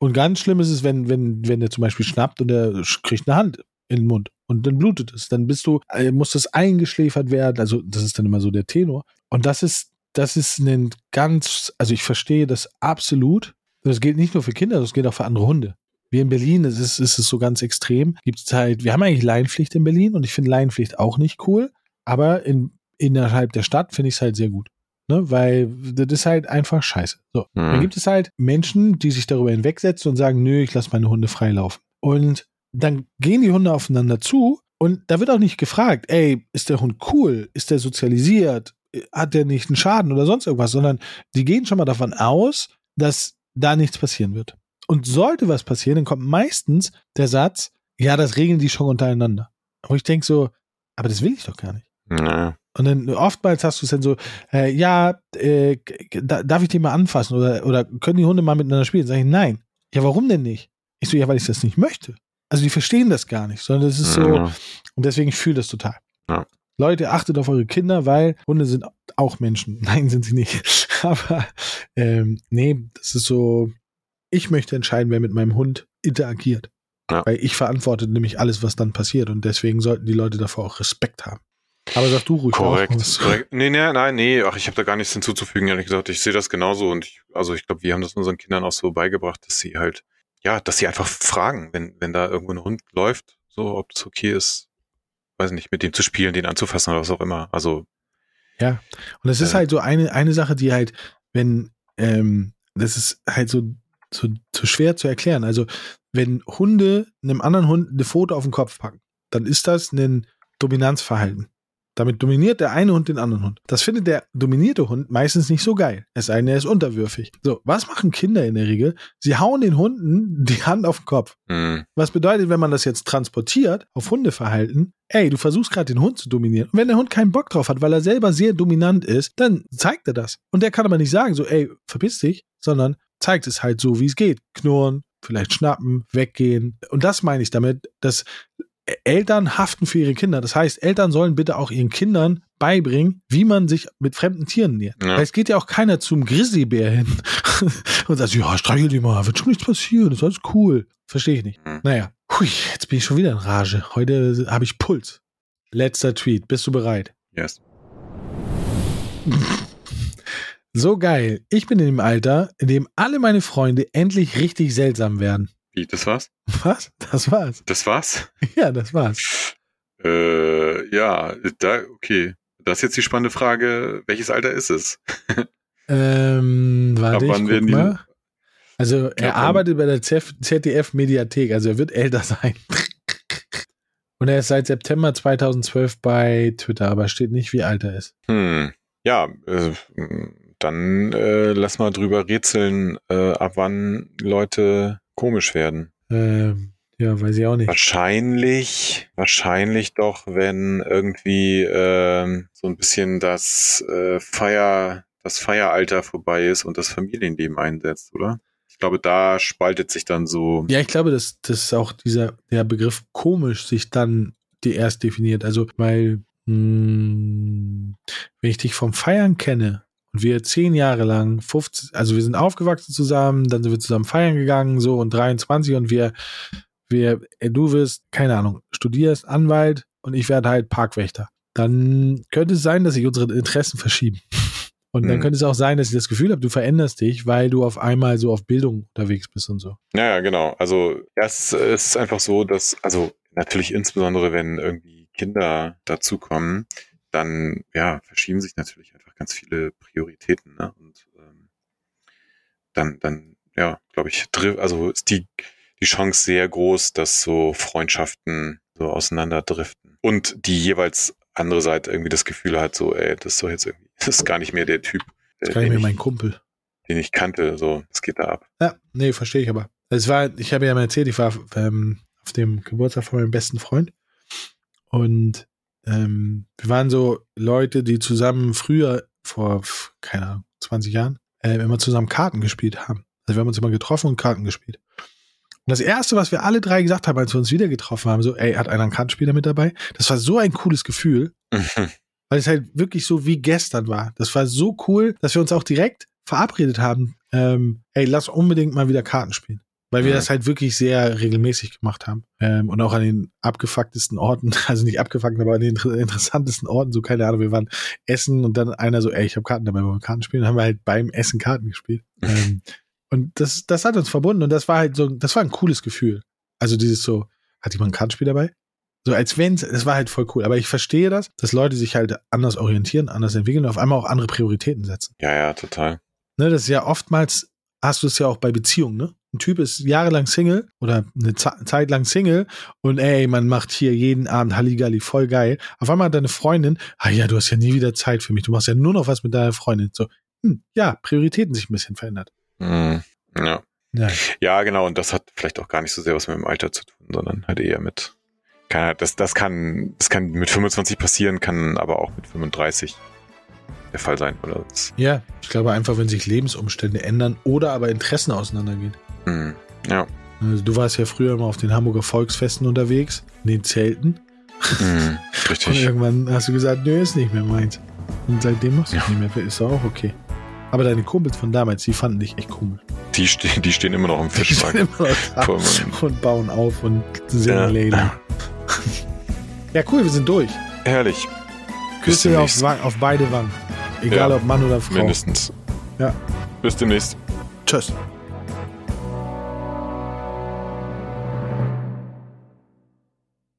Und ganz schlimm ist es, wenn, wenn, wenn der zum Beispiel schnappt und der sch- kriegt eine Hand in den Mund und dann blutet es. Dann bist du, äh, muss das eingeschläfert werden. Also, das ist dann immer so der Tenor. Und das ist, das ist ein ganz, also ich verstehe das absolut. Das gilt nicht nur für Kinder, das gilt auch für andere Hunde. Wir in Berlin, es ist, ist es so ganz extrem. Gibt es halt, wir haben eigentlich Leinpflicht in Berlin und ich finde Leinpflicht auch nicht cool. Aber in, innerhalb der Stadt finde ich es halt sehr gut. Ne, weil das ist halt einfach scheiße. So.
Mhm.
Dann gibt es halt Menschen, die sich darüber hinwegsetzen und sagen, nö, ich lasse meine Hunde freilaufen. Und dann gehen die Hunde aufeinander zu und da wird auch nicht gefragt, ey, ist der Hund cool? Ist der sozialisiert? Hat der nicht einen Schaden oder sonst irgendwas? Sondern die gehen schon mal davon aus, dass da nichts passieren wird. Und sollte was passieren, dann kommt meistens der Satz, ja, das regeln die schon untereinander. Wo ich denke so, aber das will ich doch gar nicht.
Ja.
Und dann oftmals hast du es dann so, äh, ja, äh, da, darf ich den mal anfassen oder, oder können die Hunde mal miteinander spielen? Sag ich, nein. Ja, warum denn nicht? Ich so, ja, weil ich das nicht möchte. Also die verstehen das gar nicht, sondern das ist so,
Ja.
und deswegen ich fühle das total.
Ja.
Leute, achtet auf eure Kinder, weil Hunde sind auch Menschen. [LAUGHS] Nein, sind sie nicht. [LAUGHS] Aber ähm, nee, das ist so, ich möchte entscheiden, wer mit meinem Hund interagiert.
Ja.
Weil ich verantworte nämlich alles, was dann passiert. Und deswegen sollten die Leute davor auch Respekt haben. Aber sag du ruhig
Korrekt,
auch [LAUGHS]
korrekt. Nee, nee, nein, nee, ach, ich habe da gar nichts hinzuzufügen, ehrlich gesagt. Ich sehe das genauso und ich, also ich glaube, wir haben das unseren Kindern auch so beigebracht, dass sie halt, ja, dass sie einfach fragen, wenn, wenn da irgendwo ein Hund läuft, so, ob es okay ist, weiß nicht, mit dem zu spielen, den anzufassen oder was auch immer. Also,
Ja. Und es ist
Äh.
halt so eine, eine Sache, die halt, wenn, ähm, das ist halt so, so, so schwer zu erklären. Also, wenn Hunde einem anderen Hund eine Foto auf den Kopf packen, dann ist das ein Dominanzverhalten. Damit dominiert der eine Hund den anderen Hund. Das findet der dominierte Hund meistens nicht so geil. Es sei denn, er ist unterwürfig. So, was machen Kinder in der Regel? Sie hauen den Hunden die Hand auf den Kopf.
mh,
Was bedeutet, wenn man das jetzt transportiert auf Hundeverhalten, ey, du versuchst gerade den Hund zu dominieren. Und wenn der Hund keinen Bock drauf hat, weil er selber sehr dominant ist, dann zeigt er das. Und der kann aber nicht sagen, so, ey, verpiss dich, sondern zeigt es halt so, wie es geht. Knurren, vielleicht schnappen, weggehen. Und das meine ich damit, dass Eltern haften für ihre Kinder. Das heißt, Eltern sollen bitte auch ihren Kindern beibringen, wie man sich mit fremden Tieren nähert.
Ja.
Weil es geht ja auch keiner zum Grizzlybär hin [LAUGHS] und sagt, ja, streichel die mal, wird schon nichts passieren, das ist alles cool. Verstehe ich nicht.
Mhm.
Naja, hui, jetzt bin ich schon wieder in Rage. Heute habe ich Puls. Letzter Tweet. Bist du bereit?
yes.
So geil. Ich bin in dem Alter, in dem alle meine Freunde endlich richtig seltsam werden.
Wie, das war's?
Was? Das war's.
Das war's?
Ja, das war's.
Äh, ja, da, okay. Das ist jetzt die spannende Frage, welches Alter ist es? [LAUGHS]
Ähm, warte,
Ab
ich
wann
guck
werden die-
mal. Also, er arbeitet bei der ZDF-Mediathek, also er wird älter [LAUGHS] sein. Und er ist seit September 2012 bei Twitter, aber steht nicht, wie alt er ist.
Hm. Ja, äh, dann äh, lass mal drüber rätseln, äh, ab wann Leute komisch werden.
Ähm, ja, weiß ich auch nicht.
Wahrscheinlich, wahrscheinlich doch, wenn irgendwie ähm, so ein bisschen das äh, Feier, das Feieralter vorbei ist und das Familienleben einsetzt, oder? Ich glaube, da spaltet sich dann so.
Ja, ich glaube, dass, dass auch dieser der Begriff komisch sich dann die erst definiert. Also, weil, mh, wenn ich dich vom Feiern kenne, und wir zehn Jahre lang, 50, also wir sind aufgewachsen zusammen, dann sind wir zusammen feiern gegangen, so und 23 und wir, wir, äh, du wirst, keine Ahnung, studierst Anwalt und ich werde halt Parkwächter. Dann könnte es sein, dass sich unsere Interessen verschieben. [LAUGHS] Und dann
Mhm.
könnte es auch sein, dass ich das Gefühl habe, du veränderst dich, weil du auf einmal so auf Bildung unterwegs bist und so.
Ja, genau. Also es ist einfach so, dass, also natürlich insbesondere, wenn irgendwie Kinder dazukommen, dann ja, verschieben sich natürlich einfach ganz viele Prioritäten. Ne? Und ähm, dann, dann, ja, glaube ich, also ist die, die Chance sehr groß, dass so Freundschaften so auseinanderdriften. Und die jeweils andere Seite irgendwie das Gefühl hat, so, ey, das ist doch jetzt irgendwie, [LAUGHS] das ist gar nicht mehr der Typ,
Das
äh,
kann ich
den,
mir
ich,
mein Kumpel.
den ich kannte. So, es geht da ab.
Ja, nee, verstehe ich aber. Es war, ich habe ja mal erzählt, ich war ähm, auf dem Geburtstag von meinem besten Freund und ähm, wir waren so Leute, die zusammen früher, vor, keine Ahnung, 20 Jahren, äh, immer zusammen Karten gespielt haben. Also wir haben uns immer getroffen und Karten gespielt. Und das Erste, was wir alle drei gesagt haben, als wir uns wieder getroffen haben, so, ey, hat einer einen Kartenspieler mit dabei? Das war so ein cooles Gefühl, weil es halt wirklich so wie gestern war. Das war so cool, dass wir uns auch direkt verabredet haben, ähm, ey, lass unbedingt mal wieder Karten spielen. Weil wir das halt wirklich sehr regelmäßig gemacht haben. Ähm, und auch an den abgefucktesten Orten, [LAUGHS] also nicht abgefuckt, aber an den inter interessantesten Orten, so keine Ahnung, wir waren essen und dann einer so, ey, ich habe Karten dabei, wollen wir Karten spielen? Dann haben wir halt beim Essen Karten gespielt. [LAUGHS] ähm, und das, das hat uns verbunden und das war halt so, das war ein cooles Gefühl. Also dieses so, hat jemand ein Kartenspiel dabei? So als wenn, das war halt voll cool. Aber ich verstehe das, dass Leute sich halt anders orientieren, anders entwickeln und auf einmal auch andere Prioritäten setzen.
ja, ja, total.
Ne, das ist ja oftmals, hast du es ja auch bei Beziehungen, ne? Ein Typ ist jahrelang Single oder eine Ze- Zeit lang Single und ey, man macht hier jeden Abend Halligalli, voll geil. Auf einmal hat deine Freundin, ah ja, du hast ja nie wieder Zeit für mich, du machst ja nur noch was mit deiner Freundin. So, hm, ja, Prioritäten sich ein bisschen verändert.
Mhm. Ja.
Ja.
Ja, genau. Und das hat vielleicht auch gar nicht so sehr was mit dem Alter zu tun, sondern halt eher mit. Kann, das, das kann, das kann mit 25 passieren, kann aber auch mit 35 der Fall sein. Oder
ja, ich glaube einfach, wenn sich Lebensumstände ändern oder aber Interessen auseinandergehen.
hm, ja.
Also du warst ja früher immer auf den Hamburger Volksfesten unterwegs, in den Zelten.
Hm, [LAUGHS]
Und
richtig.
irgendwann hast du gesagt, nö, ist nicht mehr meins. Und seitdem machst du es
Ja.
nicht mehr. Ist auch okay. Aber deine Kumpels von damals, die fanden dich echt komisch.
Die, stehen, die stehen immer noch im [LAUGHS]
Die
Fischmarkt.
immer noch und bauen auf und singen
Ja.
Lady. [LAUGHS] Ja, cool, wir sind durch.
Herrlich.
Küsse auf, auf beide Wangen. Egal
Ja,
ob Mann oder Frau.
Mindestens.
Ja.
Bis demnächst.
Tschüss.